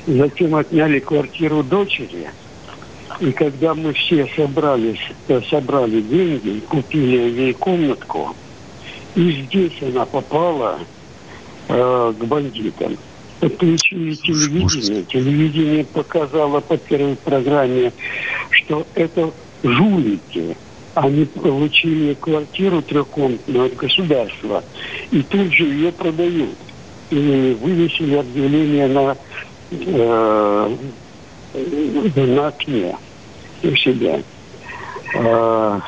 S18: затем отняли квартиру дочери. И когда мы все собрались, э, собрали деньги, купили ей комнатку, и здесь она попала э, к бандитам. Подключили телевидение. Телевидение показало по первой программе, что это жулики. Они получили квартиру трехкомнатную от государства и тут же ее продают. И вывесили объявление на, э, на окне у себя. Э,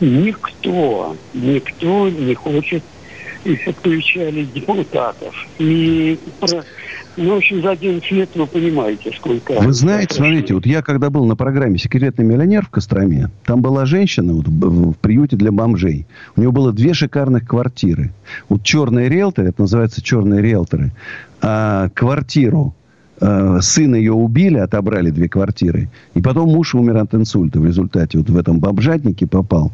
S18: никто, никто не хочет и подключали депутатов. И, ну, в общем, за 11 лет вы понимаете, сколько...
S1: Вы знаете, смотрите, вот я когда был на программе «Секретный миллионер» в Костроме, там была женщина вот, в приюте для бомжей. У нее было две шикарных квартиры. Вот черные риэлторы, это называется черные риэлторы, а квартиру э, сына ее убили, отобрали две квартиры. И потом муж умер от инсульта в результате. Вот в этом бомжатнике попал.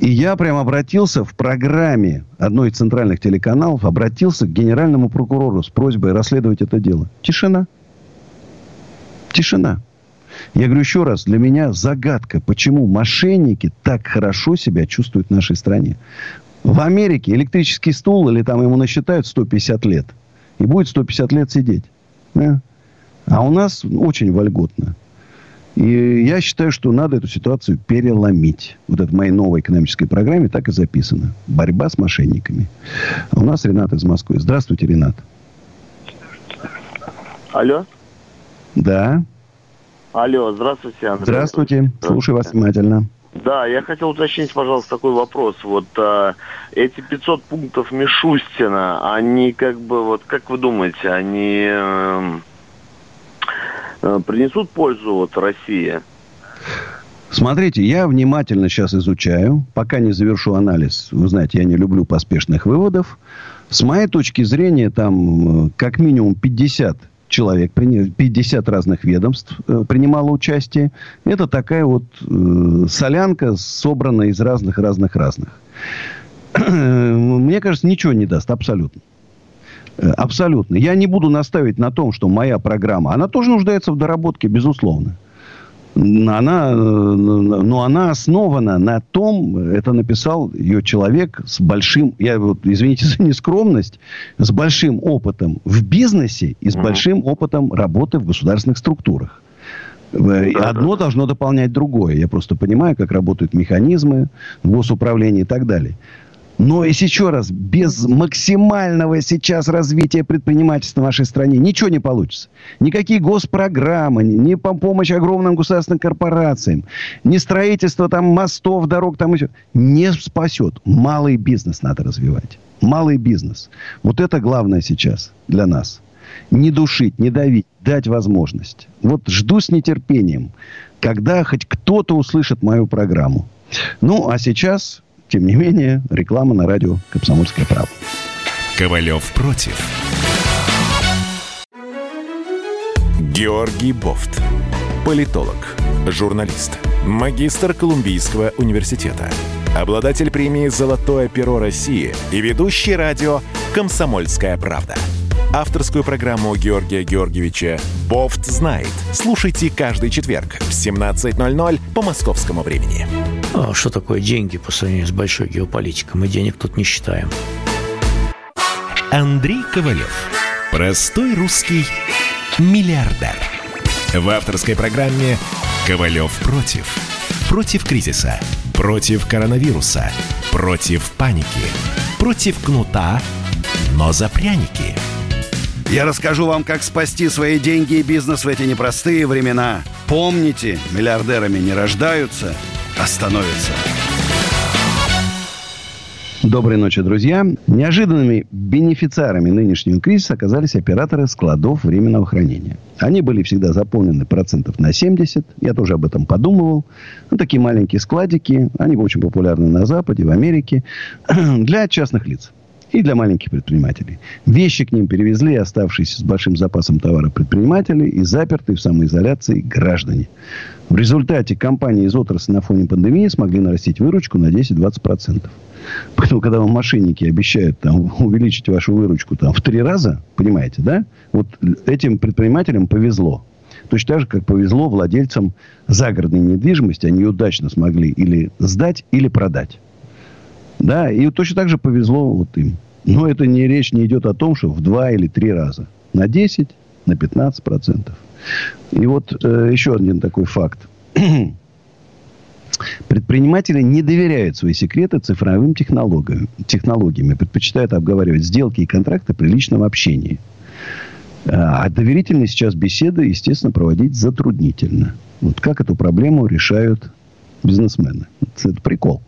S1: И я прям обратился в программе одной из центральных телеканалов, обратился к генеральному прокурору с просьбой расследовать это дело. Тишина. Тишина. Я говорю еще раз, для меня загадка, почему мошенники так хорошо себя чувствуют в нашей стране. В Америке электрический стул, или там ему насчитают 150 лет, и будет 150 лет сидеть. А у нас очень вольготно. И я считаю, что надо эту ситуацию переломить. Вот это в моей новой экономической программе так и записано. Борьба с мошенниками. А у нас Ренат из Москвы. Здравствуйте, Ренат.
S19: Алло.
S1: Да.
S19: Алло, здравствуйте, Андрей.
S1: Здравствуйте. здравствуйте. Слушаю вас внимательно.
S19: Да, я хотел уточнить, пожалуйста, такой вопрос. Вот а, эти 500 пунктов Мишустина, они как бы, вот как вы думаете, они... Э, Э, принесут пользу вот России?
S1: Смотрите, я внимательно сейчас изучаю, пока не завершу анализ. Вы знаете, я не люблю поспешных выводов. С моей точки зрения, там э, как минимум 50 человек, 50 разных ведомств э, принимало участие. Это такая вот солянка, собранная из разных-разных-разных. Мне кажется, ничего не даст абсолютно. Э, абсолютно. Я не буду наставить на том, что моя программа, она тоже нуждается в доработке, безусловно. Она, э, но она основана на том, это написал ее человек с большим, я вот, извините за нескромность, с большим опытом в бизнесе и с mm-hmm. большим опытом работы в государственных структурах. Э, одно должно дополнять другое. Я просто понимаю, как работают механизмы госуправления и так далее. Но и еще раз, без максимального сейчас развития предпринимательства в нашей стране ничего не получится. Никакие госпрограммы, ни помощь огромным государственным корпорациям, ни строительство там мостов, дорог, там еще не спасет. Малый бизнес надо развивать. Малый бизнес. Вот это главное сейчас для нас. Не душить, не давить, дать возможность. Вот жду с нетерпением, когда хоть кто-то услышит мою программу. Ну, а сейчас тем не менее, реклама на радио «Комсомольская правда».
S8: Ковалев против. Георгий Бофт. Политолог, журналист, магистр Колумбийского университета, обладатель премии «Золотое перо России» и ведущий радио «Комсомольская правда». Авторскую программу Георгия Георгиевича «Бофт знает». Слушайте каждый четверг в 17.00 по московскому времени.
S20: А что такое деньги по сравнению с большой геополитикой? Мы денег тут не считаем.
S8: Андрей Ковалев. Простой русский миллиардер. В авторской программе «Ковалев против». Против кризиса. Против коронавируса. Против паники. Против кнута, но за пряники.
S16: Я расскажу вам, как спасти свои деньги и бизнес в эти непростые времена. Помните, миллиардерами не рождаются – остановится.
S1: Доброй ночи, друзья. Неожиданными бенефициарами нынешнего кризиса оказались операторы складов временного хранения. Они были всегда заполнены процентов на 70. Я тоже об этом подумывал. Ну, такие маленькие складики. Они очень популярны на Западе, в Америке. Для частных лиц и для маленьких предпринимателей. Вещи к ним перевезли оставшиеся с большим запасом товара предприниматели и запертые в самоизоляции граждане. В результате компании из отрасли на фоне пандемии смогли нарастить выручку на 10-20%. Поэтому, когда вам мошенники обещают там, увеличить вашу выручку там, в три раза, понимаете, да? Вот этим предпринимателям повезло. Точно так же, как повезло владельцам загородной недвижимости. Они удачно смогли или сдать, или продать. Да, и точно так же повезло вот им. Но это не речь не идет о том, что в два или три раза. На 10, на 15 процентов. И вот э, еще один такой факт. Предприниматели не доверяют свои секреты цифровым технологиям, технологиями, предпочитают обговаривать сделки и контракты при личном общении. А доверительные сейчас беседы, естественно, проводить затруднительно. Вот как эту проблему решают бизнесмены. Это прикол.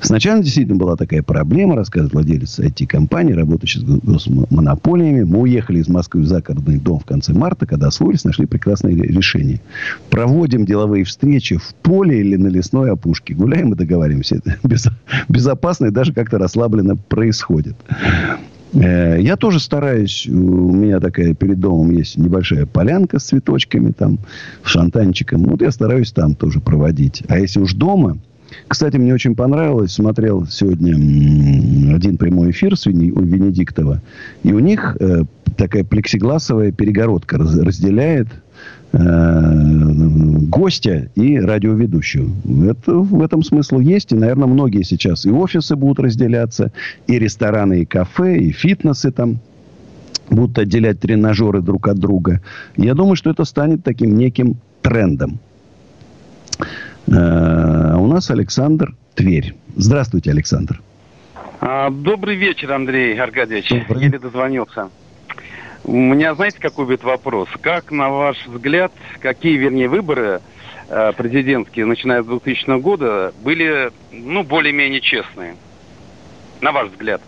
S1: Сначала действительно была такая проблема, рассказывает владелец IT-компании, работающий с госмонополиями. Мы уехали из Москвы в загородный дом в конце марта, когда освоились, нашли прекрасное решение. Проводим деловые встречи в поле или на лесной опушке. Гуляем и договариваемся. Это безопасно и даже как-то расслабленно происходит. Э, я тоже стараюсь, у меня такая перед домом есть небольшая полянка с цветочками, там, шантанчиком. Вот я стараюсь там тоже проводить. А если уж дома, кстати, мне очень понравилось. Смотрел сегодня один прямой эфир с Венедиктова. И у них э, такая плексигласовая перегородка разделяет э, гостя и радиоведущую. Это, в этом смысл есть. И, наверное, многие сейчас и офисы будут разделяться, и рестораны, и кафе, и фитнесы там будут отделять тренажеры друг от друга. Я думаю, что это станет таким неким трендом. Э, у нас Александр Тверь. Здравствуйте, Александр.
S21: А, добрый вечер, Андрей Аркадьевич. Добрый. Еле дозвонился. У меня, знаете, какой будет вопрос? Как, на ваш взгляд, какие, вернее, выборы э, президентские, начиная с 2000 года, были, ну, более-менее честные? На ваш взгляд.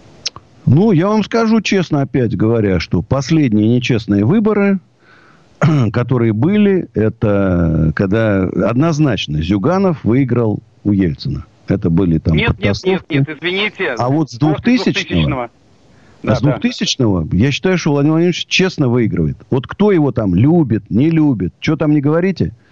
S1: Ну, я вам скажу честно, опять говоря, что последние нечестные выборы которые были, это когда однозначно Зюганов выиграл у Ельцина. Это были там
S21: нет, нет, нет, нет, извините.
S1: А вот с 2000-го, да, а с 2000-го да. я считаю, что Владимир Владимирович честно выигрывает. Вот кто его там любит, не любит, что там не говорите –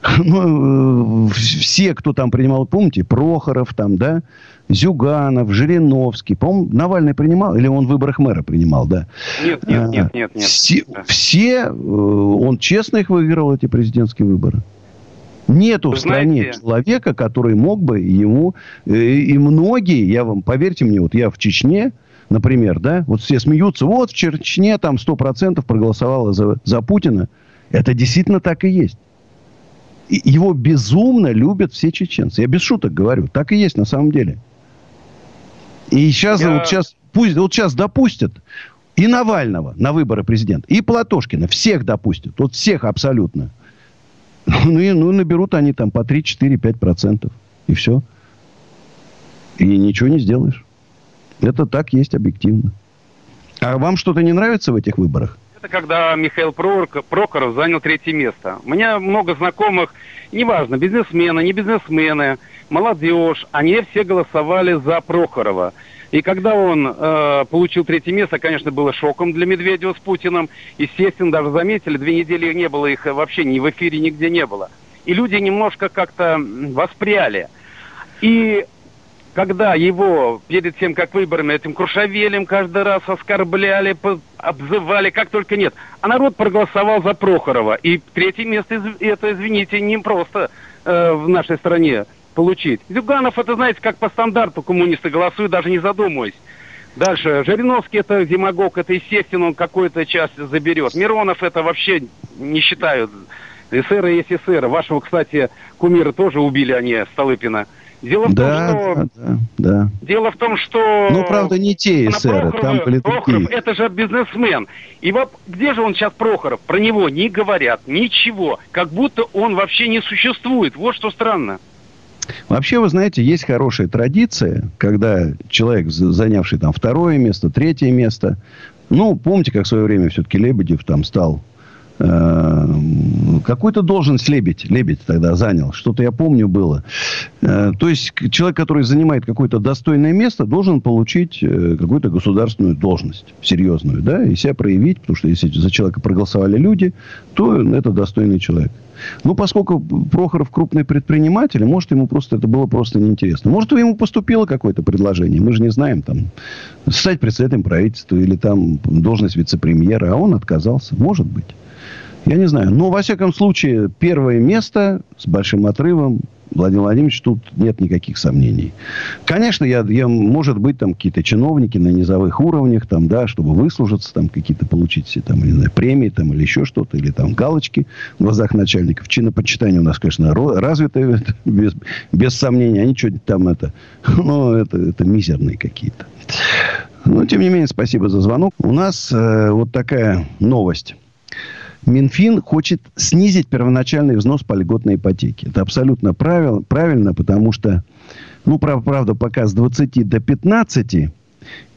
S1: ну, все, кто там принимал, помните, Прохоров там, да, Зюганов, Жириновский, по-моему, Навальный принимал, или он в выборах мэра принимал, да?
S21: Нет, нет, а, нет, нет, нет.
S1: Все, да. все, э, он честно их выиграл, эти президентские выборы. Нету Вы в стране знаете... человека, который мог бы ему... Э, и многие, я вам, поверьте мне, вот я в Чечне, например, да, вот все смеются, вот в Чечне там 100% проголосовало за, за Путина. Это действительно так и есть его безумно любят все чеченцы. Я без шуток говорю. Так и есть на самом деле. И сейчас, Я... вот сейчас, пусть, вот сейчас допустят и Навального на выборы президента, и Платошкина. Всех допустят. Вот всех абсолютно. Ну, и, ну, наберут они там по 3, 4, 5 процентов. И все. И ничего не сделаешь. Это так есть объективно. А вам что-то не нравится в этих выборах?
S21: Это когда Михаил Прокоров занял третье место. У меня много знакомых, неважно, бизнесмены, не бизнесмены, молодежь, они все голосовали за Прохорова. И когда он э, получил третье место, конечно, было шоком для Медведева с Путиным. Естественно, даже заметили, две недели не было их вообще ни в эфире, нигде не было. И люди немножко как-то воспряли. И когда его перед тем, как выборами, этим Крушавелем каждый раз оскорбляли, обзывали, как только нет. А народ проголосовал за Прохорова. И третье место, это, извините, не просто э, в нашей стране получить. Зюганов, это, знаете, как по стандарту коммунисты голосуют, даже не задумываясь. Дальше. Жириновский это демагог, это естественно, он какую-то часть заберет. Миронов это вообще не считают. СССР есть СССР. Вашего, кстати, кумира тоже убили они, Столыпина.
S1: Дело в да, том, что... Да, да.
S21: Дело в том, что...
S1: Ну, правда, не те эсеры, там были
S21: Прохоров, это же бизнесмен. И вот где же он сейчас, Прохоров? Про него не говорят, ничего. Как будто он вообще не существует. Вот что странно.
S1: Вообще, вы знаете, есть хорошая традиция, когда человек, занявший там второе место, третье место, ну, помните, как в свое время все-таки Лебедев там стал какую-то должность Лебедь, Лебедь тогда занял. Что-то я помню было. Э, то есть, человек, который занимает какое-то достойное место, должен получить э, какую-то государственную должность. Серьезную, да, и себя проявить. Потому что если за человека проголосовали люди, то это достойный человек. Ну, поскольку Прохоров крупный предприниматель, может, ему просто это было просто неинтересно. Может, ему поступило какое-то предложение, мы же не знаем, там, стать председателем правительства или там должность вице-премьера, а он отказался. Может быть. Я не знаю. Но, во всяком случае, первое место с большим отрывом Владимир Владимирович, тут нет никаких сомнений. Конечно, я, я, может быть, там какие-то чиновники на низовых уровнях, там, да, чтобы выслужиться, там, какие-то получить, там, не знаю, премии, там, или еще что-то, или там галочки в глазах начальников. Чинопочитание у нас, конечно, развитое, без, без сомнений. Они что-то там это, ну, это, это мизерные какие-то. Но, тем не менее, спасибо за звонок. У нас э, вот такая новость. Минфин хочет снизить первоначальный взнос по льготной ипотеке. Это абсолютно правил, правильно, потому что, ну, правда, пока с 20 до 15,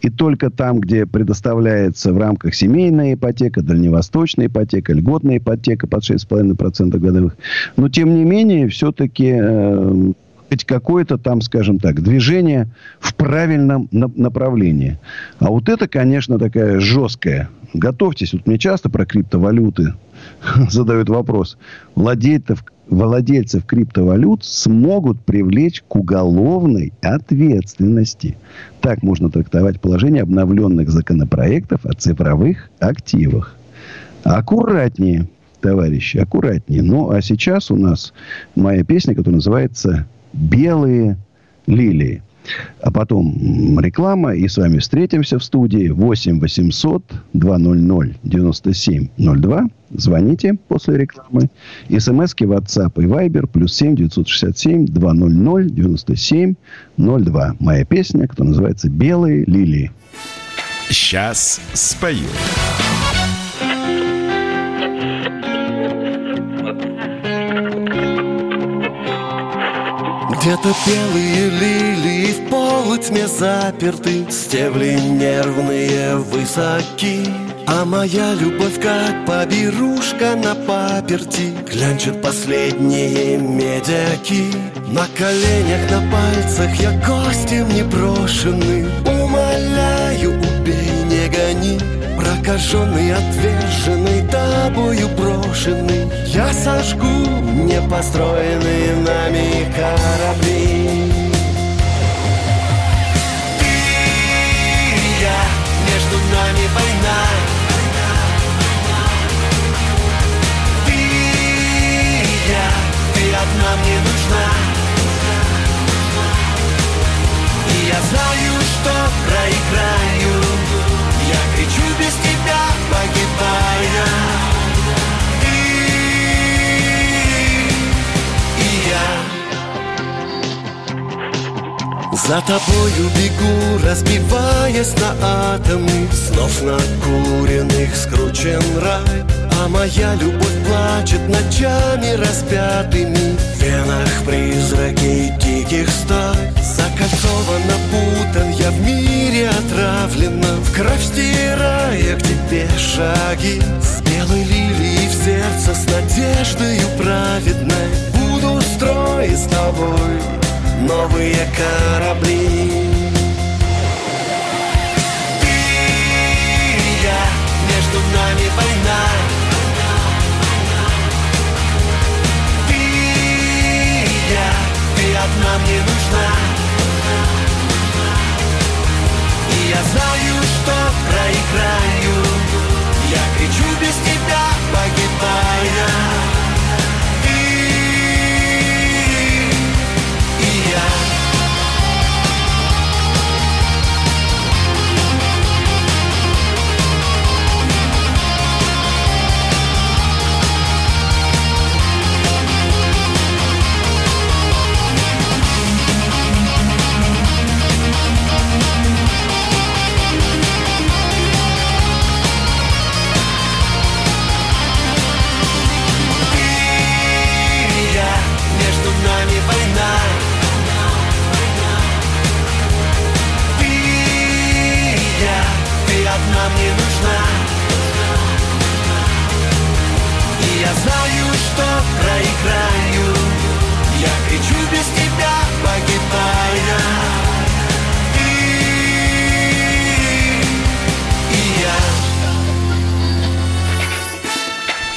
S1: и только там, где предоставляется в рамках семейная ипотека, дальневосточная ипотека, льготная ипотека под 6,5% годовых. Но, тем не менее, все-таки э, хоть какое-то там, скажем так, движение в правильном направлении. А вот это, конечно, такая жесткая готовьтесь. Вот мне часто про криптовалюты задают вопрос. Владельцев, владельцев криптовалют смогут привлечь к уголовной ответственности. Так можно трактовать положение обновленных законопроектов о цифровых активах. Аккуратнее, товарищи, аккуратнее. Ну, а сейчас у нас моя песня, которая называется «Белые лилии». А потом реклама. И с вами встретимся в студии 8 800 200 9702. Звоните после рекламы. СМСки WhatsApp и Viber плюс 7 967 200 9702. Моя песня, которая называется «Белые лилии».
S8: Сейчас спою.
S7: Где-то белые лилии в полутьме заперты Стебли нервные высоки. А моя любовь как поберушка на паперти Глянчит последние медяки. На коленях, на пальцах я гостем непрошенный Умоляю, убей, не гони Прокаженный, отверженный, тобою брошенный Я сожгу непостроенные нами корабли. Ты и я, между нами война. Ты и я, ты одна мне нужна. И я знаю, что проиграю За тобою бегу, разбиваясь на атомы Снов накуренных скручен рай. А моя любовь плачет ночами распятыми В венах призраки диких стай Закольцован, напутан, я в мире отравлена. В кровь стирая к тебе шаги. С белой лилией в сердце, с надеждою праведной. Буду строить с тобой новые корабли. Ты и я, между нами война. Ты и я, ты одна мне нужна знаю, что проиграю. Я кричу без тебя, погибая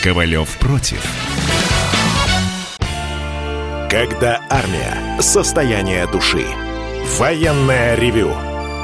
S8: Ковалев против. Когда армия. Состояние души. Военное ревю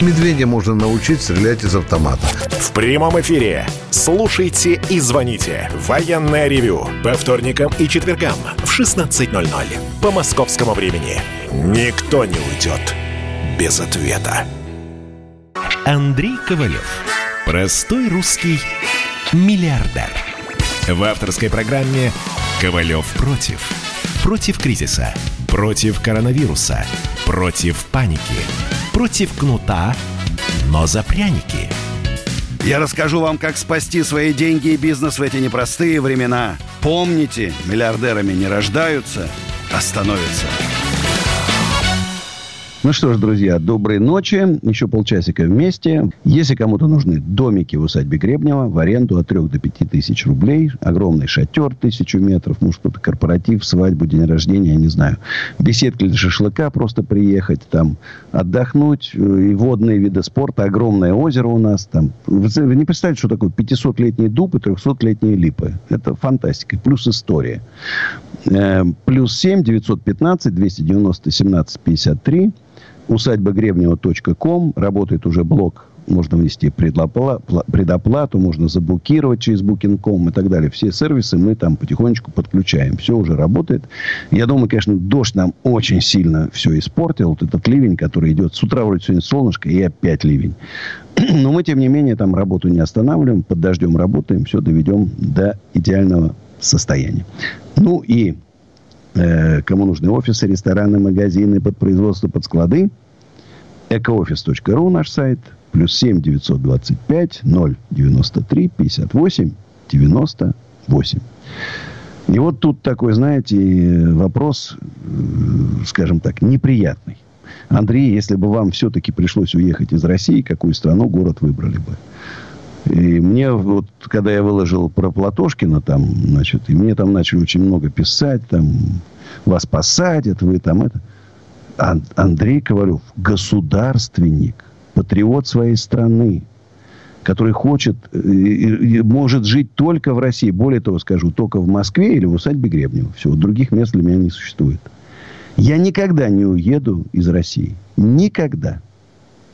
S22: Медведя можно научить стрелять из автомата.
S8: В прямом эфире. Слушайте и звоните. Военное ревю. По вторникам и четвергам в 16.00. По московскому времени. Никто не уйдет без ответа. Андрей Ковалев. Простой русский миллиардер. В авторской программе «Ковалев против». Против кризиса. Против коронавируса. Против паники. Против кнута, но за пряники.
S1: Я расскажу вам, как спасти свои деньги и бизнес в эти непростые времена. Помните, миллиардерами не рождаются, а становятся. Ну что ж, друзья, доброй ночи. Еще полчасика вместе. Если кому-то нужны домики в усадьбе Гребнева в аренду от 3 до 5 тысяч рублей, огромный шатер тысячу метров, может, кто-то корпоратив, свадьбу, день рождения, я не знаю. Беседка для шашлыка, просто приехать там, отдохнуть. И водные виды спорта, огромное озеро у нас там. Вы не представляете, что такое 500-летний дуб и 300-летние липы. Это фантастика. Плюс история. Э, плюс 7 915 290 17 53 усадьба Гребнева.ком. Работает уже блок. Можно внести предоплату, можно заблокировать через Booking.com и так далее. Все сервисы мы там потихонечку подключаем. Все уже работает. Я думаю, конечно, дождь нам очень сильно все испортил. Вот этот ливень, который идет. С утра вроде сегодня солнышко и опять ливень. Но мы, тем не менее, там работу не останавливаем. Под дождем работаем. Все доведем до идеального состояния. Ну и э, кому нужны офисы, рестораны, магазины, под производство, под склады, экоофис.ру наш сайт, плюс 7 925 093 58 98. И вот тут такой, знаете, вопрос, э, скажем так, неприятный. Андрей, если бы вам все-таки пришлось уехать из России, какую страну, город выбрали бы? И мне вот, когда я выложил про Платошкина там, значит, и мне там начали очень много писать, там, вас посадят, вы там это. Андрей Ковалев государственник, патриот своей страны, который хочет и, может жить только в России. Более того, скажу, только в Москве или в усадьбе Гребнева. Все, других мест для меня не существует. Я никогда не уеду из России. Никогда.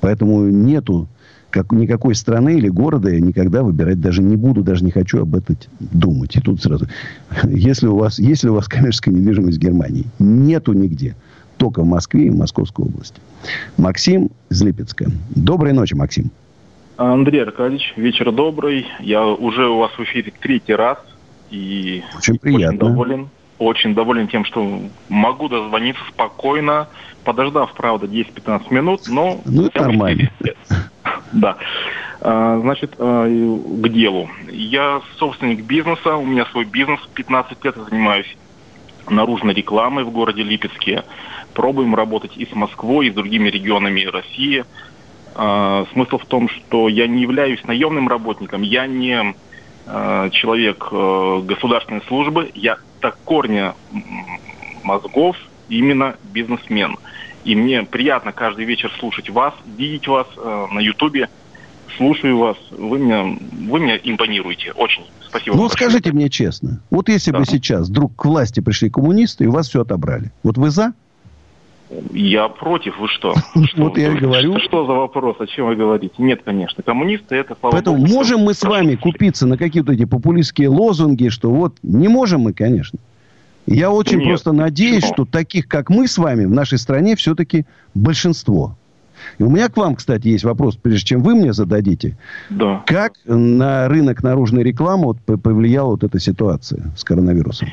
S1: Поэтому нету как, никакой страны или города я никогда выбирать даже не буду, даже не хочу об этом думать. И тут сразу, если у вас, если у вас коммерческая недвижимость в Германии, нету нигде. Только в Москве и в Московской области. Максим из Липецка. Доброй ночи, Максим.
S23: Андрей Аркадьевич, вечер добрый. Я уже у вас в эфире третий раз. И
S1: очень приятно.
S23: Очень доволен, очень доволен тем, что могу дозвониться спокойно, подождав, правда, 10-15 минут, но...
S1: Ну, это нормально.
S23: Да. А, значит, а, к делу. Я собственник бизнеса, у меня свой бизнес, 15 лет занимаюсь наружной рекламой в городе Липецке. Пробуем работать и с Москвой, и с другими регионами России. А, смысл в том, что я не являюсь наемным работником, я не человек государственной службы, я до корня мозгов именно бизнесмен. И мне приятно каждый вечер слушать вас, видеть вас на Ютубе. Слушаю вас. Вы меня, вы меня импонируете. Очень. Спасибо.
S1: Ну, скажите мне честно. Вот если да. бы сейчас вдруг к власти пришли коммунисты и у вас все отобрали. Вот вы за?
S23: Я против, вы что?
S1: Вот я и говорю.
S23: Что за вопрос, о чем вы говорите? Нет, конечно, коммунисты это
S1: Поэтому можем мы с вами купиться на какие-то эти популистские лозунги, что вот не можем мы, конечно. Я очень Нет, просто надеюсь, что таких, как мы с вами, в нашей стране все-таки большинство. И у меня к вам, кстати, есть вопрос, прежде чем вы мне зададите.
S23: Да.
S1: Как на рынок наружной рекламы вот повлияла вот эта ситуация с коронавирусом?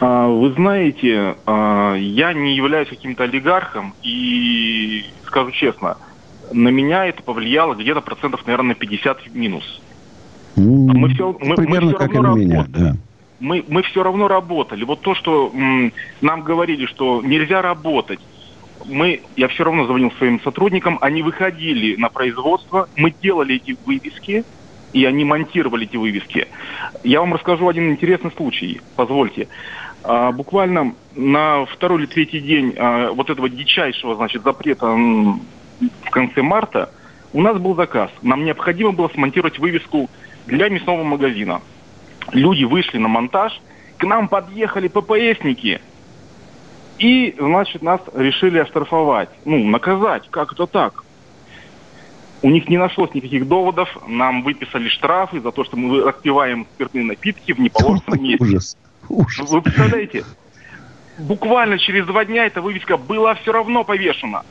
S23: А, вы знаете, а, я не являюсь каким-то олигархом, и скажу честно, на меня это повлияло где-то процентов, наверное, на 50 минус.
S1: Mm, мы все, мы, примерно мы все как и на меня, да.
S23: мы, мы все равно работали. Вот то, что м, нам говорили, что нельзя работать, мы, я все равно звонил своим сотрудникам, они выходили на производство, мы делали эти вывески, и они монтировали эти вывески. Я вам расскажу один интересный случай, позвольте. А, буквально на второй или третий день а, вот этого дичайшего, значит, запрета в конце марта у нас был заказ. Нам необходимо было смонтировать вывеску для мясного магазина. Люди вышли на монтаж, к нам подъехали ППСники, и, значит, нас решили оштрафовать, ну, наказать. Как это так? У них не нашлось никаких доводов, нам выписали штрафы за то, что мы распиваем спиртные напитки в неположенном месте. Ужас. Ужас. Вы представляете? Буквально через два дня эта вывеска была все равно повешена.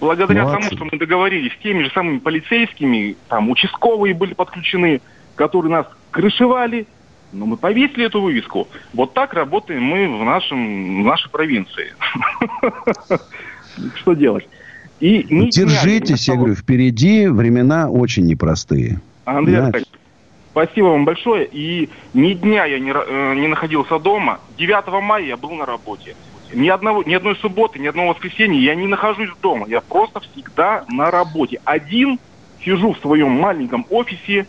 S23: Благодаря Молодцы. тому, что мы договорились с теми же самыми полицейскими, там участковые были подключены, которые нас крышевали, но мы повесили эту вывеску. Вот так работаем мы в, нашем, в нашей провинции. Что делать?
S1: И Держитесь, я говорю, впереди времена очень непростые.
S23: Андрей Аркадьевич, спасибо вам большое. И ни дня я не, э, не находился дома. 9 мая я был на работе. Ни, одного, ни одной субботы, ни одного воскресенья я не нахожусь дома. Я просто всегда на работе. Один сижу в своем маленьком офисе,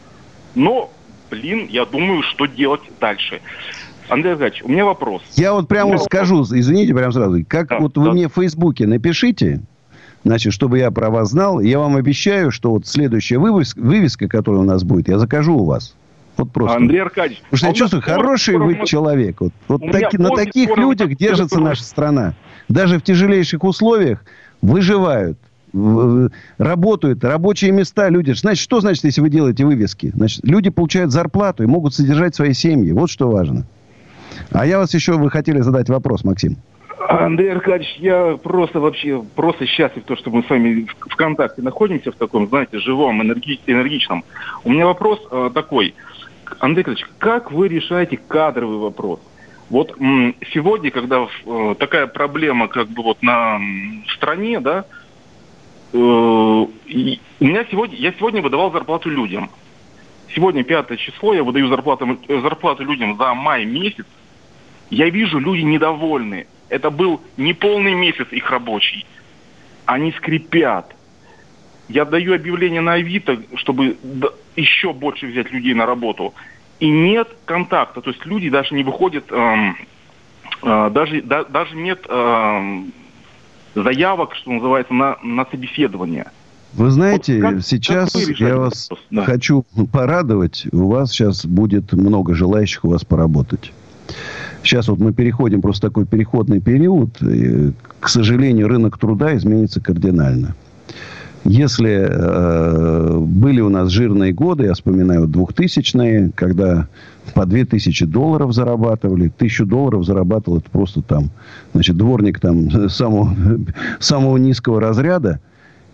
S23: но, блин, я думаю, что делать дальше. Андрей Аркадьевич, у меня вопрос.
S1: Я вот прямо вот скажу, извините, прямо сразу. Как да, вот да. вы мне в Фейсбуке напишите, Значит, чтобы я про вас знал, я вам обещаю, что вот следующая вывеска, вывеска которая у нас будет, я закажу у вас. Вот просто.
S23: Андрей Аркадьевич.
S1: Потому что я чувствую, хороший вы мы... человек. Вот, вот таки, на таких людях держится наша страна. Даже в тяжелейших условиях выживают работают, рабочие места, люди. Значит, что значит, если вы делаете вывески? Значит, люди получают зарплату и могут содержать свои семьи. Вот что важно. А я вас еще, вы хотели задать вопрос, Максим.
S23: Андрей Аркадьевич, я просто вообще просто счастлив, то, что мы с вами в контакте находимся в таком, знаете, живом, энерги, энергичном. У меня вопрос э, такой. Андрей Аркадьевич, как вы решаете кадровый вопрос? Вот сегодня, когда э, такая проблема как бы вот на стране, да, у меня сегодня, я сегодня выдавал зарплату людям. Сегодня пятое число, я выдаю зарплату, зарплату людям за май месяц. Я вижу, люди недовольны. Это был не полный месяц их рабочий. Они скрипят. Я даю объявление на Авито, чтобы еще больше взять людей на работу. И нет контакта. То есть люди даже не выходят, эм, э, даже, да, даже нет эм, заявок, что называется, на, на собеседование.
S1: Вы знаете, вот как, сейчас как я вас да. хочу порадовать. У вас сейчас будет много желающих у вас поработать. Сейчас вот мы переходим просто такой переходный период. И, к сожалению, рынок труда изменится кардинально. Если э, были у нас жирные годы, я вспоминаю 2000-е, когда по 2000 долларов зарабатывали, 1000 долларов зарабатывал это просто там, значит, дворник там самого, самого низкого разряда –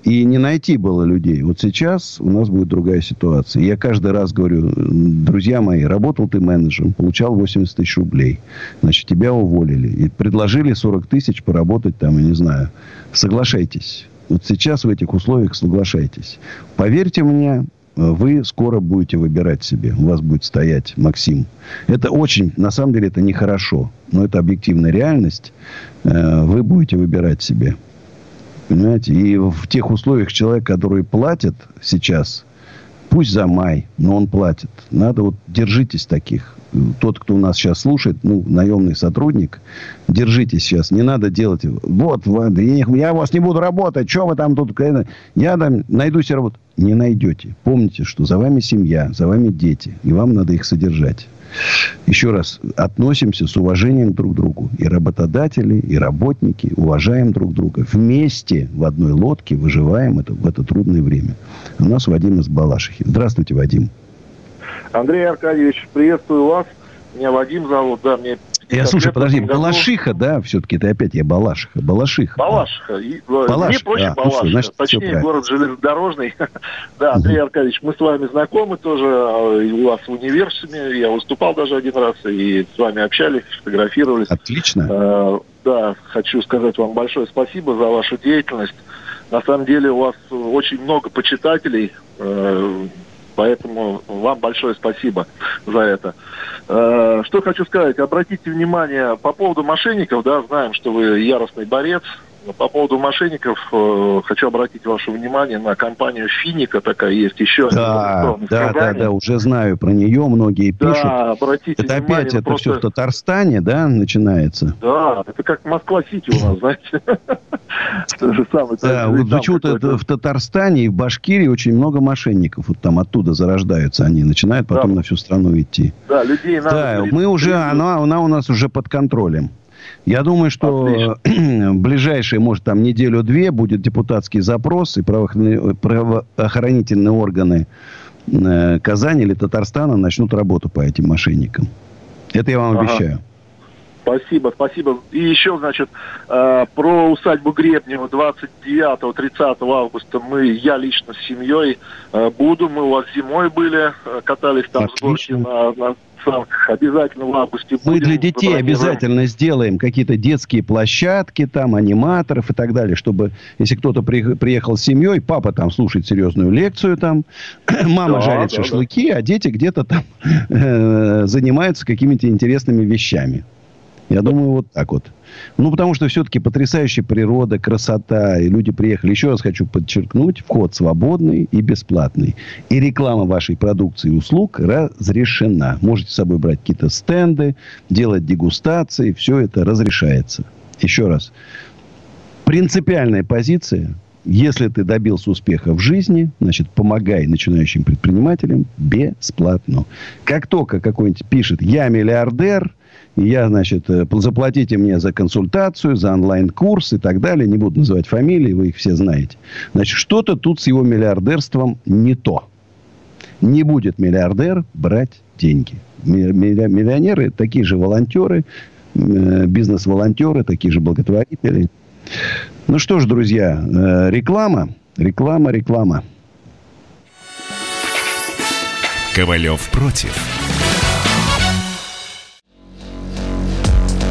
S1: и не найти было людей. Вот сейчас у нас будет другая ситуация. Я каждый раз говорю, друзья мои, работал ты менеджером, получал 80 тысяч рублей. Значит, тебя уволили. И предложили 40 тысяч поработать там, я не знаю. Соглашайтесь. Вот сейчас в этих условиях соглашайтесь. Поверьте мне, вы скоро будете выбирать себе. У вас будет стоять Максим. Это очень, на самом деле, это нехорошо. Но это объективная реальность. Э, вы будете выбирать себе. Понимаете? И в тех условиях человек, который платит сейчас, пусть за май, но он платит. Надо вот держитесь таких. Тот, кто у нас сейчас слушает, ну, наемный сотрудник, держитесь сейчас. Не надо делать, вот, я у вас не буду работать, что вы там тут, я там найду себе работу. Не найдете. Помните, что за вами семья, за вами дети, и вам надо их содержать. Еще раз, относимся с уважением друг к другу. И работодатели, и работники уважаем друг друга. Вместе в одной лодке выживаем это, в это трудное время. У нас Вадим из Балашихи. Здравствуйте, Вадим.
S24: Андрей Аркадьевич, приветствую вас. Меня Вадим зовут, да, мне
S1: я слушай, подожди, году... Балашиха, да, все-таки ты опять я Балашиха, Балашиха.
S24: Балашиха. Да. И, Балашиха. Мне проще а, Балашиха, ну, значит, точнее город железнодорожный. да, Андрей Аркадьевич, мы с вами знакомы тоже, а, у вас в университете, я выступал даже один раз, и с вами общались, фотографировались.
S1: Отлично.
S24: А, да, хочу сказать вам большое спасибо за вашу деятельность. На самом деле у вас очень много почитателей, э, Поэтому вам большое спасибо за это. Э, что хочу сказать, обратите внимание по поводу мошенников, да, знаем, что вы яростный борец, по поводу мошенников э, хочу обратить ваше внимание на компанию Финика, такая есть еще.
S1: Да, да, да, да, уже знаю про нее, многие пишут.
S24: Да, обратите
S1: это
S24: внимание.
S1: опять это
S24: просто...
S1: все в Татарстане, да, начинается?
S24: Да, это как Москва-Сити у нас, знаете.
S1: Да, вот почему-то в Татарстане и в Башкирии очень много мошенников. Вот там оттуда зарождаются они, начинают потом на всю страну идти.
S24: Да, людей надо...
S1: Да, мы уже, она у нас уже под контролем. Я думаю, что в ближайшие, может, там неделю-две будет депутатский запрос, и правоохранительные органы э, Казани или Татарстана начнут работу по этим мошенникам. Это я вам ага. обещаю.
S24: Спасибо, спасибо. И еще, значит, э, про усадьбу Гребнева 29-30 августа мы, я лично с семьей э, буду. Мы у вас зимой были, катались там Отлично. с горки на, на санкциях. Обязательно в августе
S1: Мы для детей обязательно сделаем какие-то детские площадки, там, аниматоров и так далее, чтобы, если кто-то при, приехал с семьей, папа там слушает серьезную лекцию, там, мама да, жарит да, шашлыки, да. а дети где-то там э, занимаются какими-то интересными вещами. Я думаю, вот так вот. Ну, потому что все-таки потрясающая природа, красота, и люди приехали. Еще раз хочу подчеркнуть, вход свободный и бесплатный. И реклама вашей продукции и услуг разрешена. Можете с собой брать какие-то стенды, делать дегустации, все это разрешается. Еще раз. Принципиальная позиция если ты добился успеха в жизни, значит, помогай начинающим предпринимателям бесплатно. Как только какой-нибудь пишет «Я миллиардер», я, значит, э, заплатите мне за консультацию, за онлайн-курс и так далее. Не буду называть фамилии, вы их все знаете. Значит, что-то тут с его миллиардерством не то. Не будет миллиардер брать деньги. Миллионеры такие же волонтеры, э, бизнес-волонтеры, такие же благотворители. Ну что ж, друзья, э, реклама, реклама, реклама.
S8: Ковалев против.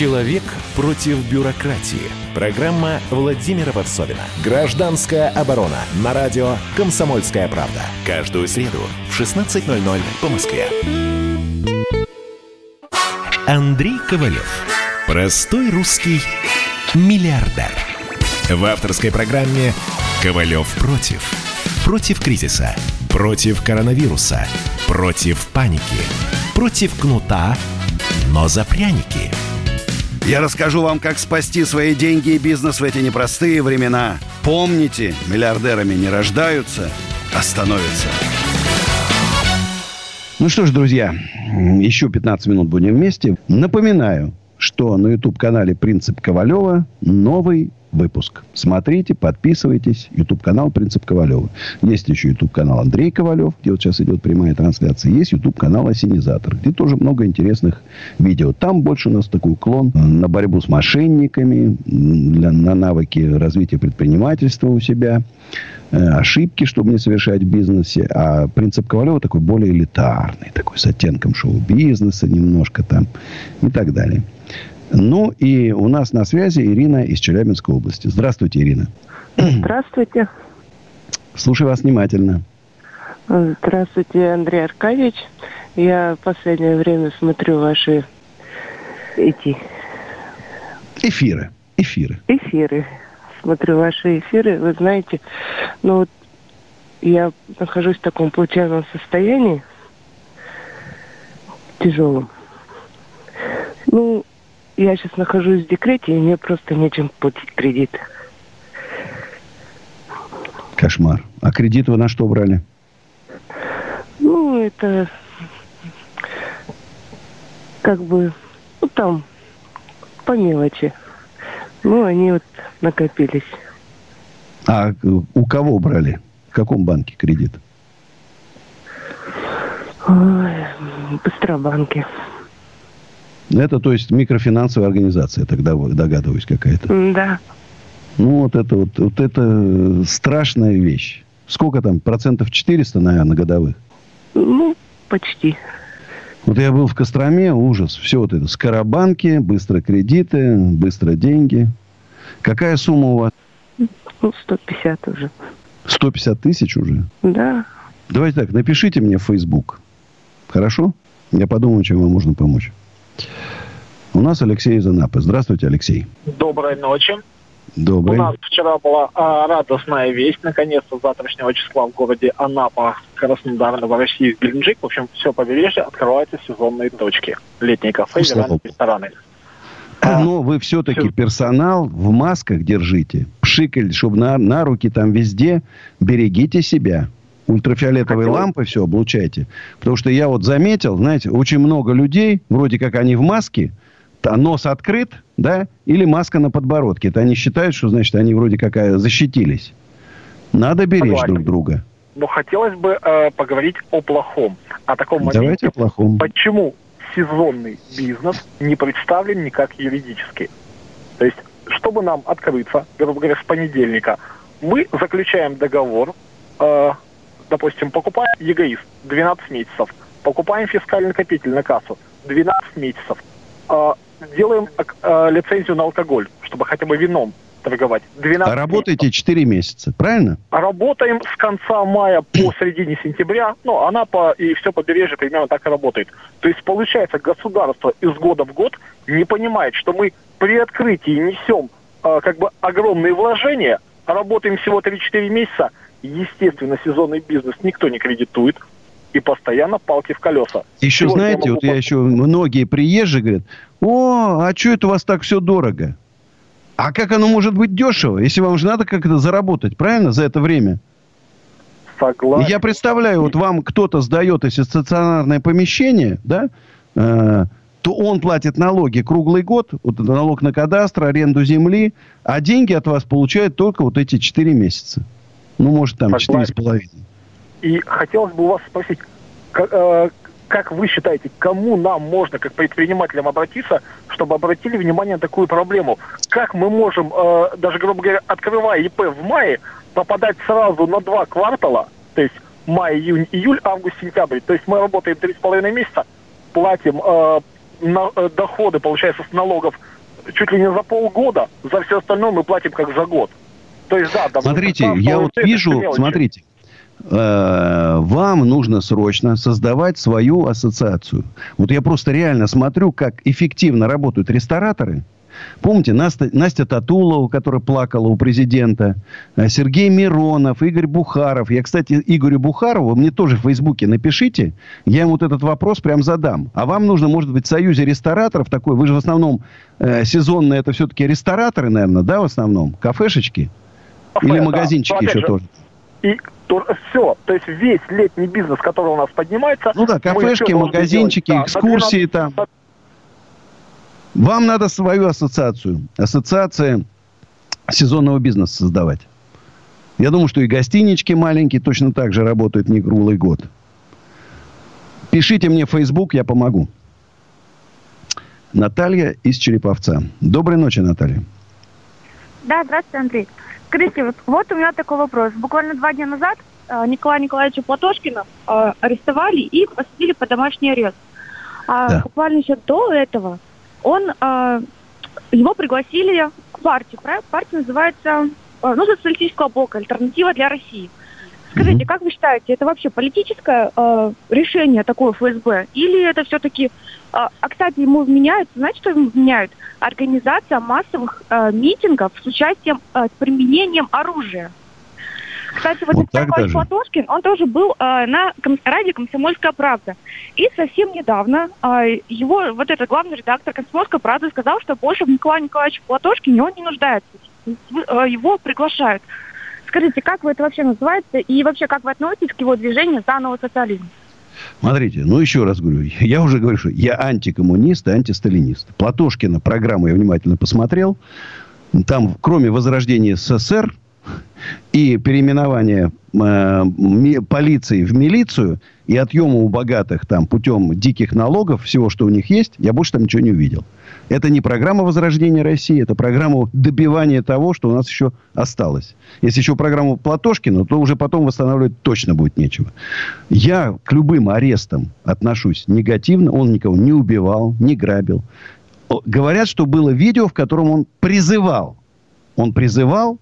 S8: Человек против бюрократии. Программа Владимира Варсовина. Гражданская оборона. На радио «Комсомольская правда». Каждую среду в 16.00 по Москве. Андрей Ковалев. Простой русский миллиардер. В авторской программе «Ковалев против». Против кризиса. Против коронавируса. Против паники. Против кнута, но за пряники.
S1: Я расскажу вам, как спасти свои деньги и бизнес в эти непростые времена. Помните, миллиардерами не рождаются, а становятся. Ну что ж, друзья, еще 15 минут будем вместе. Напоминаю, что на YouTube-канале «Принцип Ковалева» новый выпуск. Смотрите, подписывайтесь. YouTube-канал «Принцип Ковалева». Есть еще YouTube-канал Андрей Ковалев, где вот сейчас идет прямая трансляция. Есть YouTube-канал «Осенизатор», где тоже много интересных видео. Там больше у нас такой уклон на борьбу с мошенниками, для, на навыки развития предпринимательства у себя, э, ошибки, чтобы не совершать в бизнесе. А принцип Ковалева такой более элитарный, такой с оттенком шоу-бизнеса немножко там и так далее. Ну и у нас на связи Ирина из Челябинской области. Здравствуйте, Ирина.
S25: Здравствуйте.
S1: Слушаю вас внимательно.
S25: Здравствуйте, Андрей Аркадьевич. Я в последнее время смотрю ваши эти...
S1: Эфиры. Эфиры.
S25: Эфиры. Смотрю ваши эфиры. Вы знаете, ну вот я нахожусь в таком плачевном состоянии, тяжелом. Ну, я сейчас нахожусь в декрете, и мне просто нечем платить кредит.
S1: Кошмар. А кредит вы на что брали?
S25: Ну, это как бы, ну, там, по мелочи. Ну, они вот накопились.
S1: А у кого брали? В каком банке кредит?
S25: Ой, Быстробанке.
S1: Это, то есть, микрофинансовая организация, тогда догадываюсь, какая-то.
S25: Да.
S1: Ну, вот это вот, вот это страшная вещь. Сколько там? Процентов 400, наверное, годовых?
S25: Ну, почти.
S1: Вот я был в Костроме, ужас. Все вот это. Скоробанки, быстро кредиты, быстро деньги. Какая сумма у вас?
S25: Ну, 150 уже.
S1: 150 тысяч уже?
S25: Да.
S1: Давайте так, напишите мне в Facebook. Хорошо? Я подумаю, чем вам можно помочь. У нас Алексей из Анапы. Здравствуйте, Алексей.
S26: Доброй ночи.
S1: Добрый.
S26: У нас вчера была а, радостная весть. Наконец-то с завтрашнего числа в городе Анапа, Краснодар, Новороссийск, Геленджик. В общем, все побережье открываются сезонные точки. Летние кафе, веранды, рестораны.
S1: Но вы все-таки все. персонал в масках держите. Пшикаль, чтобы на, на руки там везде. Берегите себя. Ультрафиолетовые Хотел... лампы все облучайте. Потому что я вот заметил, знаете, очень много людей, вроде как они в маске, а нос открыт, да, или маска на подбородке. Это они считают, что, значит, они вроде как э, защитились. Надо беречь Согласен. друг друга.
S26: Но хотелось бы э, поговорить о плохом. О таком
S1: моменте. Давайте о плохом.
S26: Почему сезонный бизнес не представлен никак юридически? То есть, чтобы нам открыться, грубо говоря, с понедельника, мы заключаем договор, э, допустим, покупаем ЕГАИС 12 месяцев, покупаем фискально-накопительную кассу 12 месяцев, э, делаем э, лицензию на алкоголь, чтобы хотя бы вином торговать.
S1: 12 а работаете месяцев. 4 месяца, правильно?
S26: Работаем с конца мая по середине сентября. Ну, она по и все побережье примерно так и работает. То есть, получается, государство из года в год не понимает, что мы при открытии несем э, как бы огромные вложения, а работаем всего 3-4 месяца. Естественно, сезонный бизнес никто не кредитует и постоянно палки в колеса.
S1: Еще Сегодня знаете, я вот я еще многие приезжие говорят, о, а что это у вас так все дорого? А как оно может быть дешево, если вам же надо как-то заработать, правильно, за это время?
S26: Согласен.
S1: Я представляю, вот вам кто-то сдает, если стационарное помещение, да, э, то он платит налоги круглый год, вот налог на кадастр, аренду земли, а деньги от вас получает только вот эти 4 месяца. Ну, может, там четыре с половиной.
S26: И хотелось бы у вас спросить, как, э, как вы считаете, кому нам можно, как предпринимателям, обратиться, чтобы обратили внимание на такую проблему? Как мы можем, э, даже, грубо говоря, открывая ИП в мае, попадать сразу на два квартала, то есть май, июнь, июль, август, сентябрь. То есть мы работаем три с половиной месяца, платим э, на, э, доходы, получается, с налогов чуть ли не за полгода, за все остальное мы платим как за год.
S1: То есть, да, Смотрите, я вот вижу, смотрите, Э, вам нужно срочно создавать свою ассоциацию. Вот я просто реально смотрю, как эффективно работают рестораторы. Помните, Настя, Настя Татулова, которая плакала у президента, э, Сергей Миронов, Игорь Бухаров. Я, кстати, Игорю Бухарову, мне тоже в Фейсбуке напишите, я ему вот этот вопрос прям задам. А вам нужно, может быть, в Союзе рестораторов такой, вы же в основном э, сезонные, это все-таки рестораторы, наверное, да, в основном? Кафешечки? Кафе, Или магазинчики да. еще же, тоже?
S26: И то, все, то есть весь летний бизнес, который у нас поднимается...
S1: Ну да, кафешки, магазинчики, делать, экскурсии да, там. Вам надо свою ассоциацию. Ассоциация сезонного бизнеса создавать. Я думаю, что и гостинички маленькие точно так же работают не круглый год. Пишите мне в Facebook, я помогу. Наталья из Череповца. Доброй ночи, Наталья.
S27: Да, здравствуйте, Андрей. Скажите, вот, вот у меня такой вопрос. Буквально два дня назад э, Николая Николаевича Платошкина э, арестовали и посадили под домашний арест. А да. буквально еще до этого он, э, его пригласили к партии. Партия называется э, ну, социалистического блока «Альтернатива для России». Скажите, как вы считаете, это вообще политическое э, решение такое ФСБ? Или это все-таки... Э, а, кстати, ему вменяют, знаете, что ему вменяют? Организация массовых э, митингов с участием, э, с применением оружия. Кстати, вот, вот Николай Платошкин, он тоже был э, на ком- радио «Комсомольская правда». И совсем недавно э, его, вот этот главный редактор «Комсомольской правды» сказал, что больше в Николае Николаевиче Платошкине он не нуждается. Э, его приглашают. Скажите, как вы это вообще называете и вообще как вы относитесь к его движению за новый социализм?
S1: Смотрите, ну еще раз говорю, я уже говорю, что я антикоммунист и антисталинист. Платошкина программу я внимательно посмотрел. Там, кроме возрождения СССР, и переименование э, полиции в милицию и отъема у богатых там путем диких налогов, всего, что у них есть, я больше там ничего не увидел. Это не программа возрождения России, это программа добивания того, что у нас еще осталось. Если еще программу Платошкина, то уже потом восстанавливать точно будет нечего. Я к любым арестам отношусь негативно. Он никого не убивал, не грабил. Говорят, что было видео, в котором он призывал. Он призывал,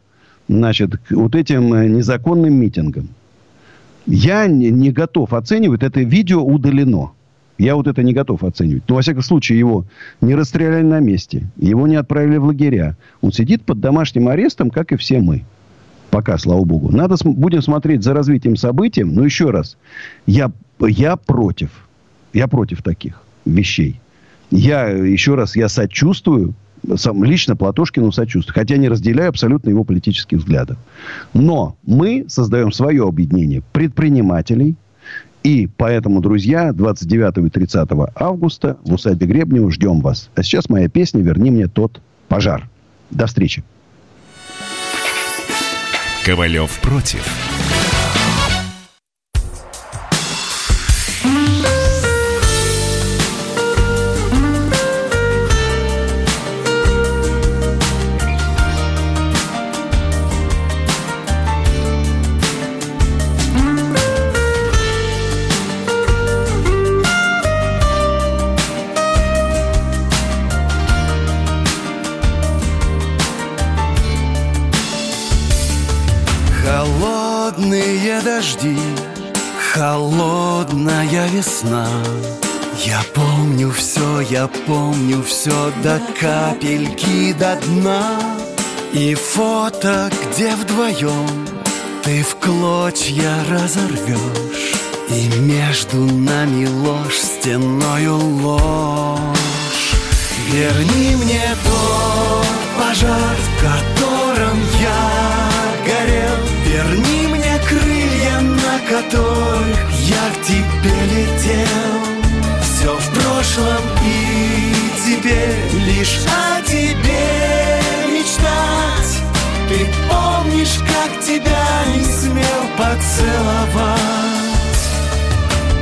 S1: значит, к вот этим э, незаконным митингам. Я не, не готов оценивать. Это видео удалено. Я вот это не готов оценивать. Но, во всяком случае, его не расстреляли на месте. Его не отправили в лагеря. Он сидит под домашним арестом, как и все мы. Пока, слава богу. Надо, будем смотреть за развитием событий. Но еще раз. Я, я против. Я против таких вещей. Я, еще раз, я сочувствую сам, лично Платошкину сочувствую. Хотя не разделяю абсолютно его политических взглядов. Но мы создаем свое объединение предпринимателей – и поэтому, друзья, 29 и 30 августа в усадьбе Гребнева ждем вас. А сейчас моя песня «Верни мне тот пожар». До встречи.
S8: Ковалев против.
S7: Весна. Я помню все, я помню все До капельки до дна. И фото, где вдвоем Ты в клочья разорвешь И между нами ложь, стеною ложь. Верни мне тот пожар, в котором я горел. Верни мне крылья, на которых я к тебе летел Все в прошлом и тебе Лишь о тебе мечтать. Ты помнишь, как тебя не смел поцеловать?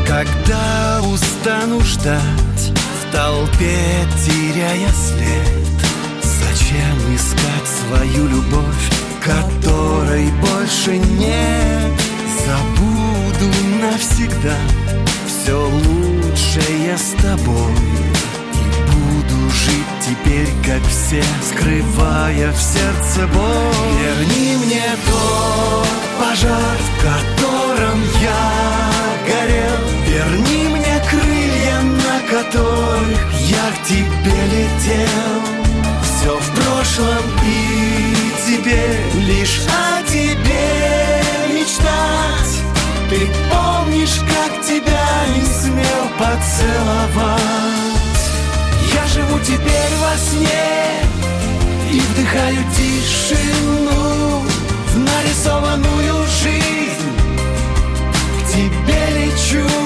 S7: Когда устану ждать В толпе теряя след Зачем искать свою любовь Которой больше нет Забуду навсегда Все лучшее с тобой. И буду жить теперь, как все Скрывая в сердце боль. Верни мне тот пожар, в котором я горел. Верни мне крылья, на которых я к тебе летел. Все в прошлом и тебе Лишь о тебе мечтать. Ты помнишь, как тебя не смел поцеловать? Я живу теперь во сне И вдыхаю тишину В нарисованную жизнь. К тебе лечу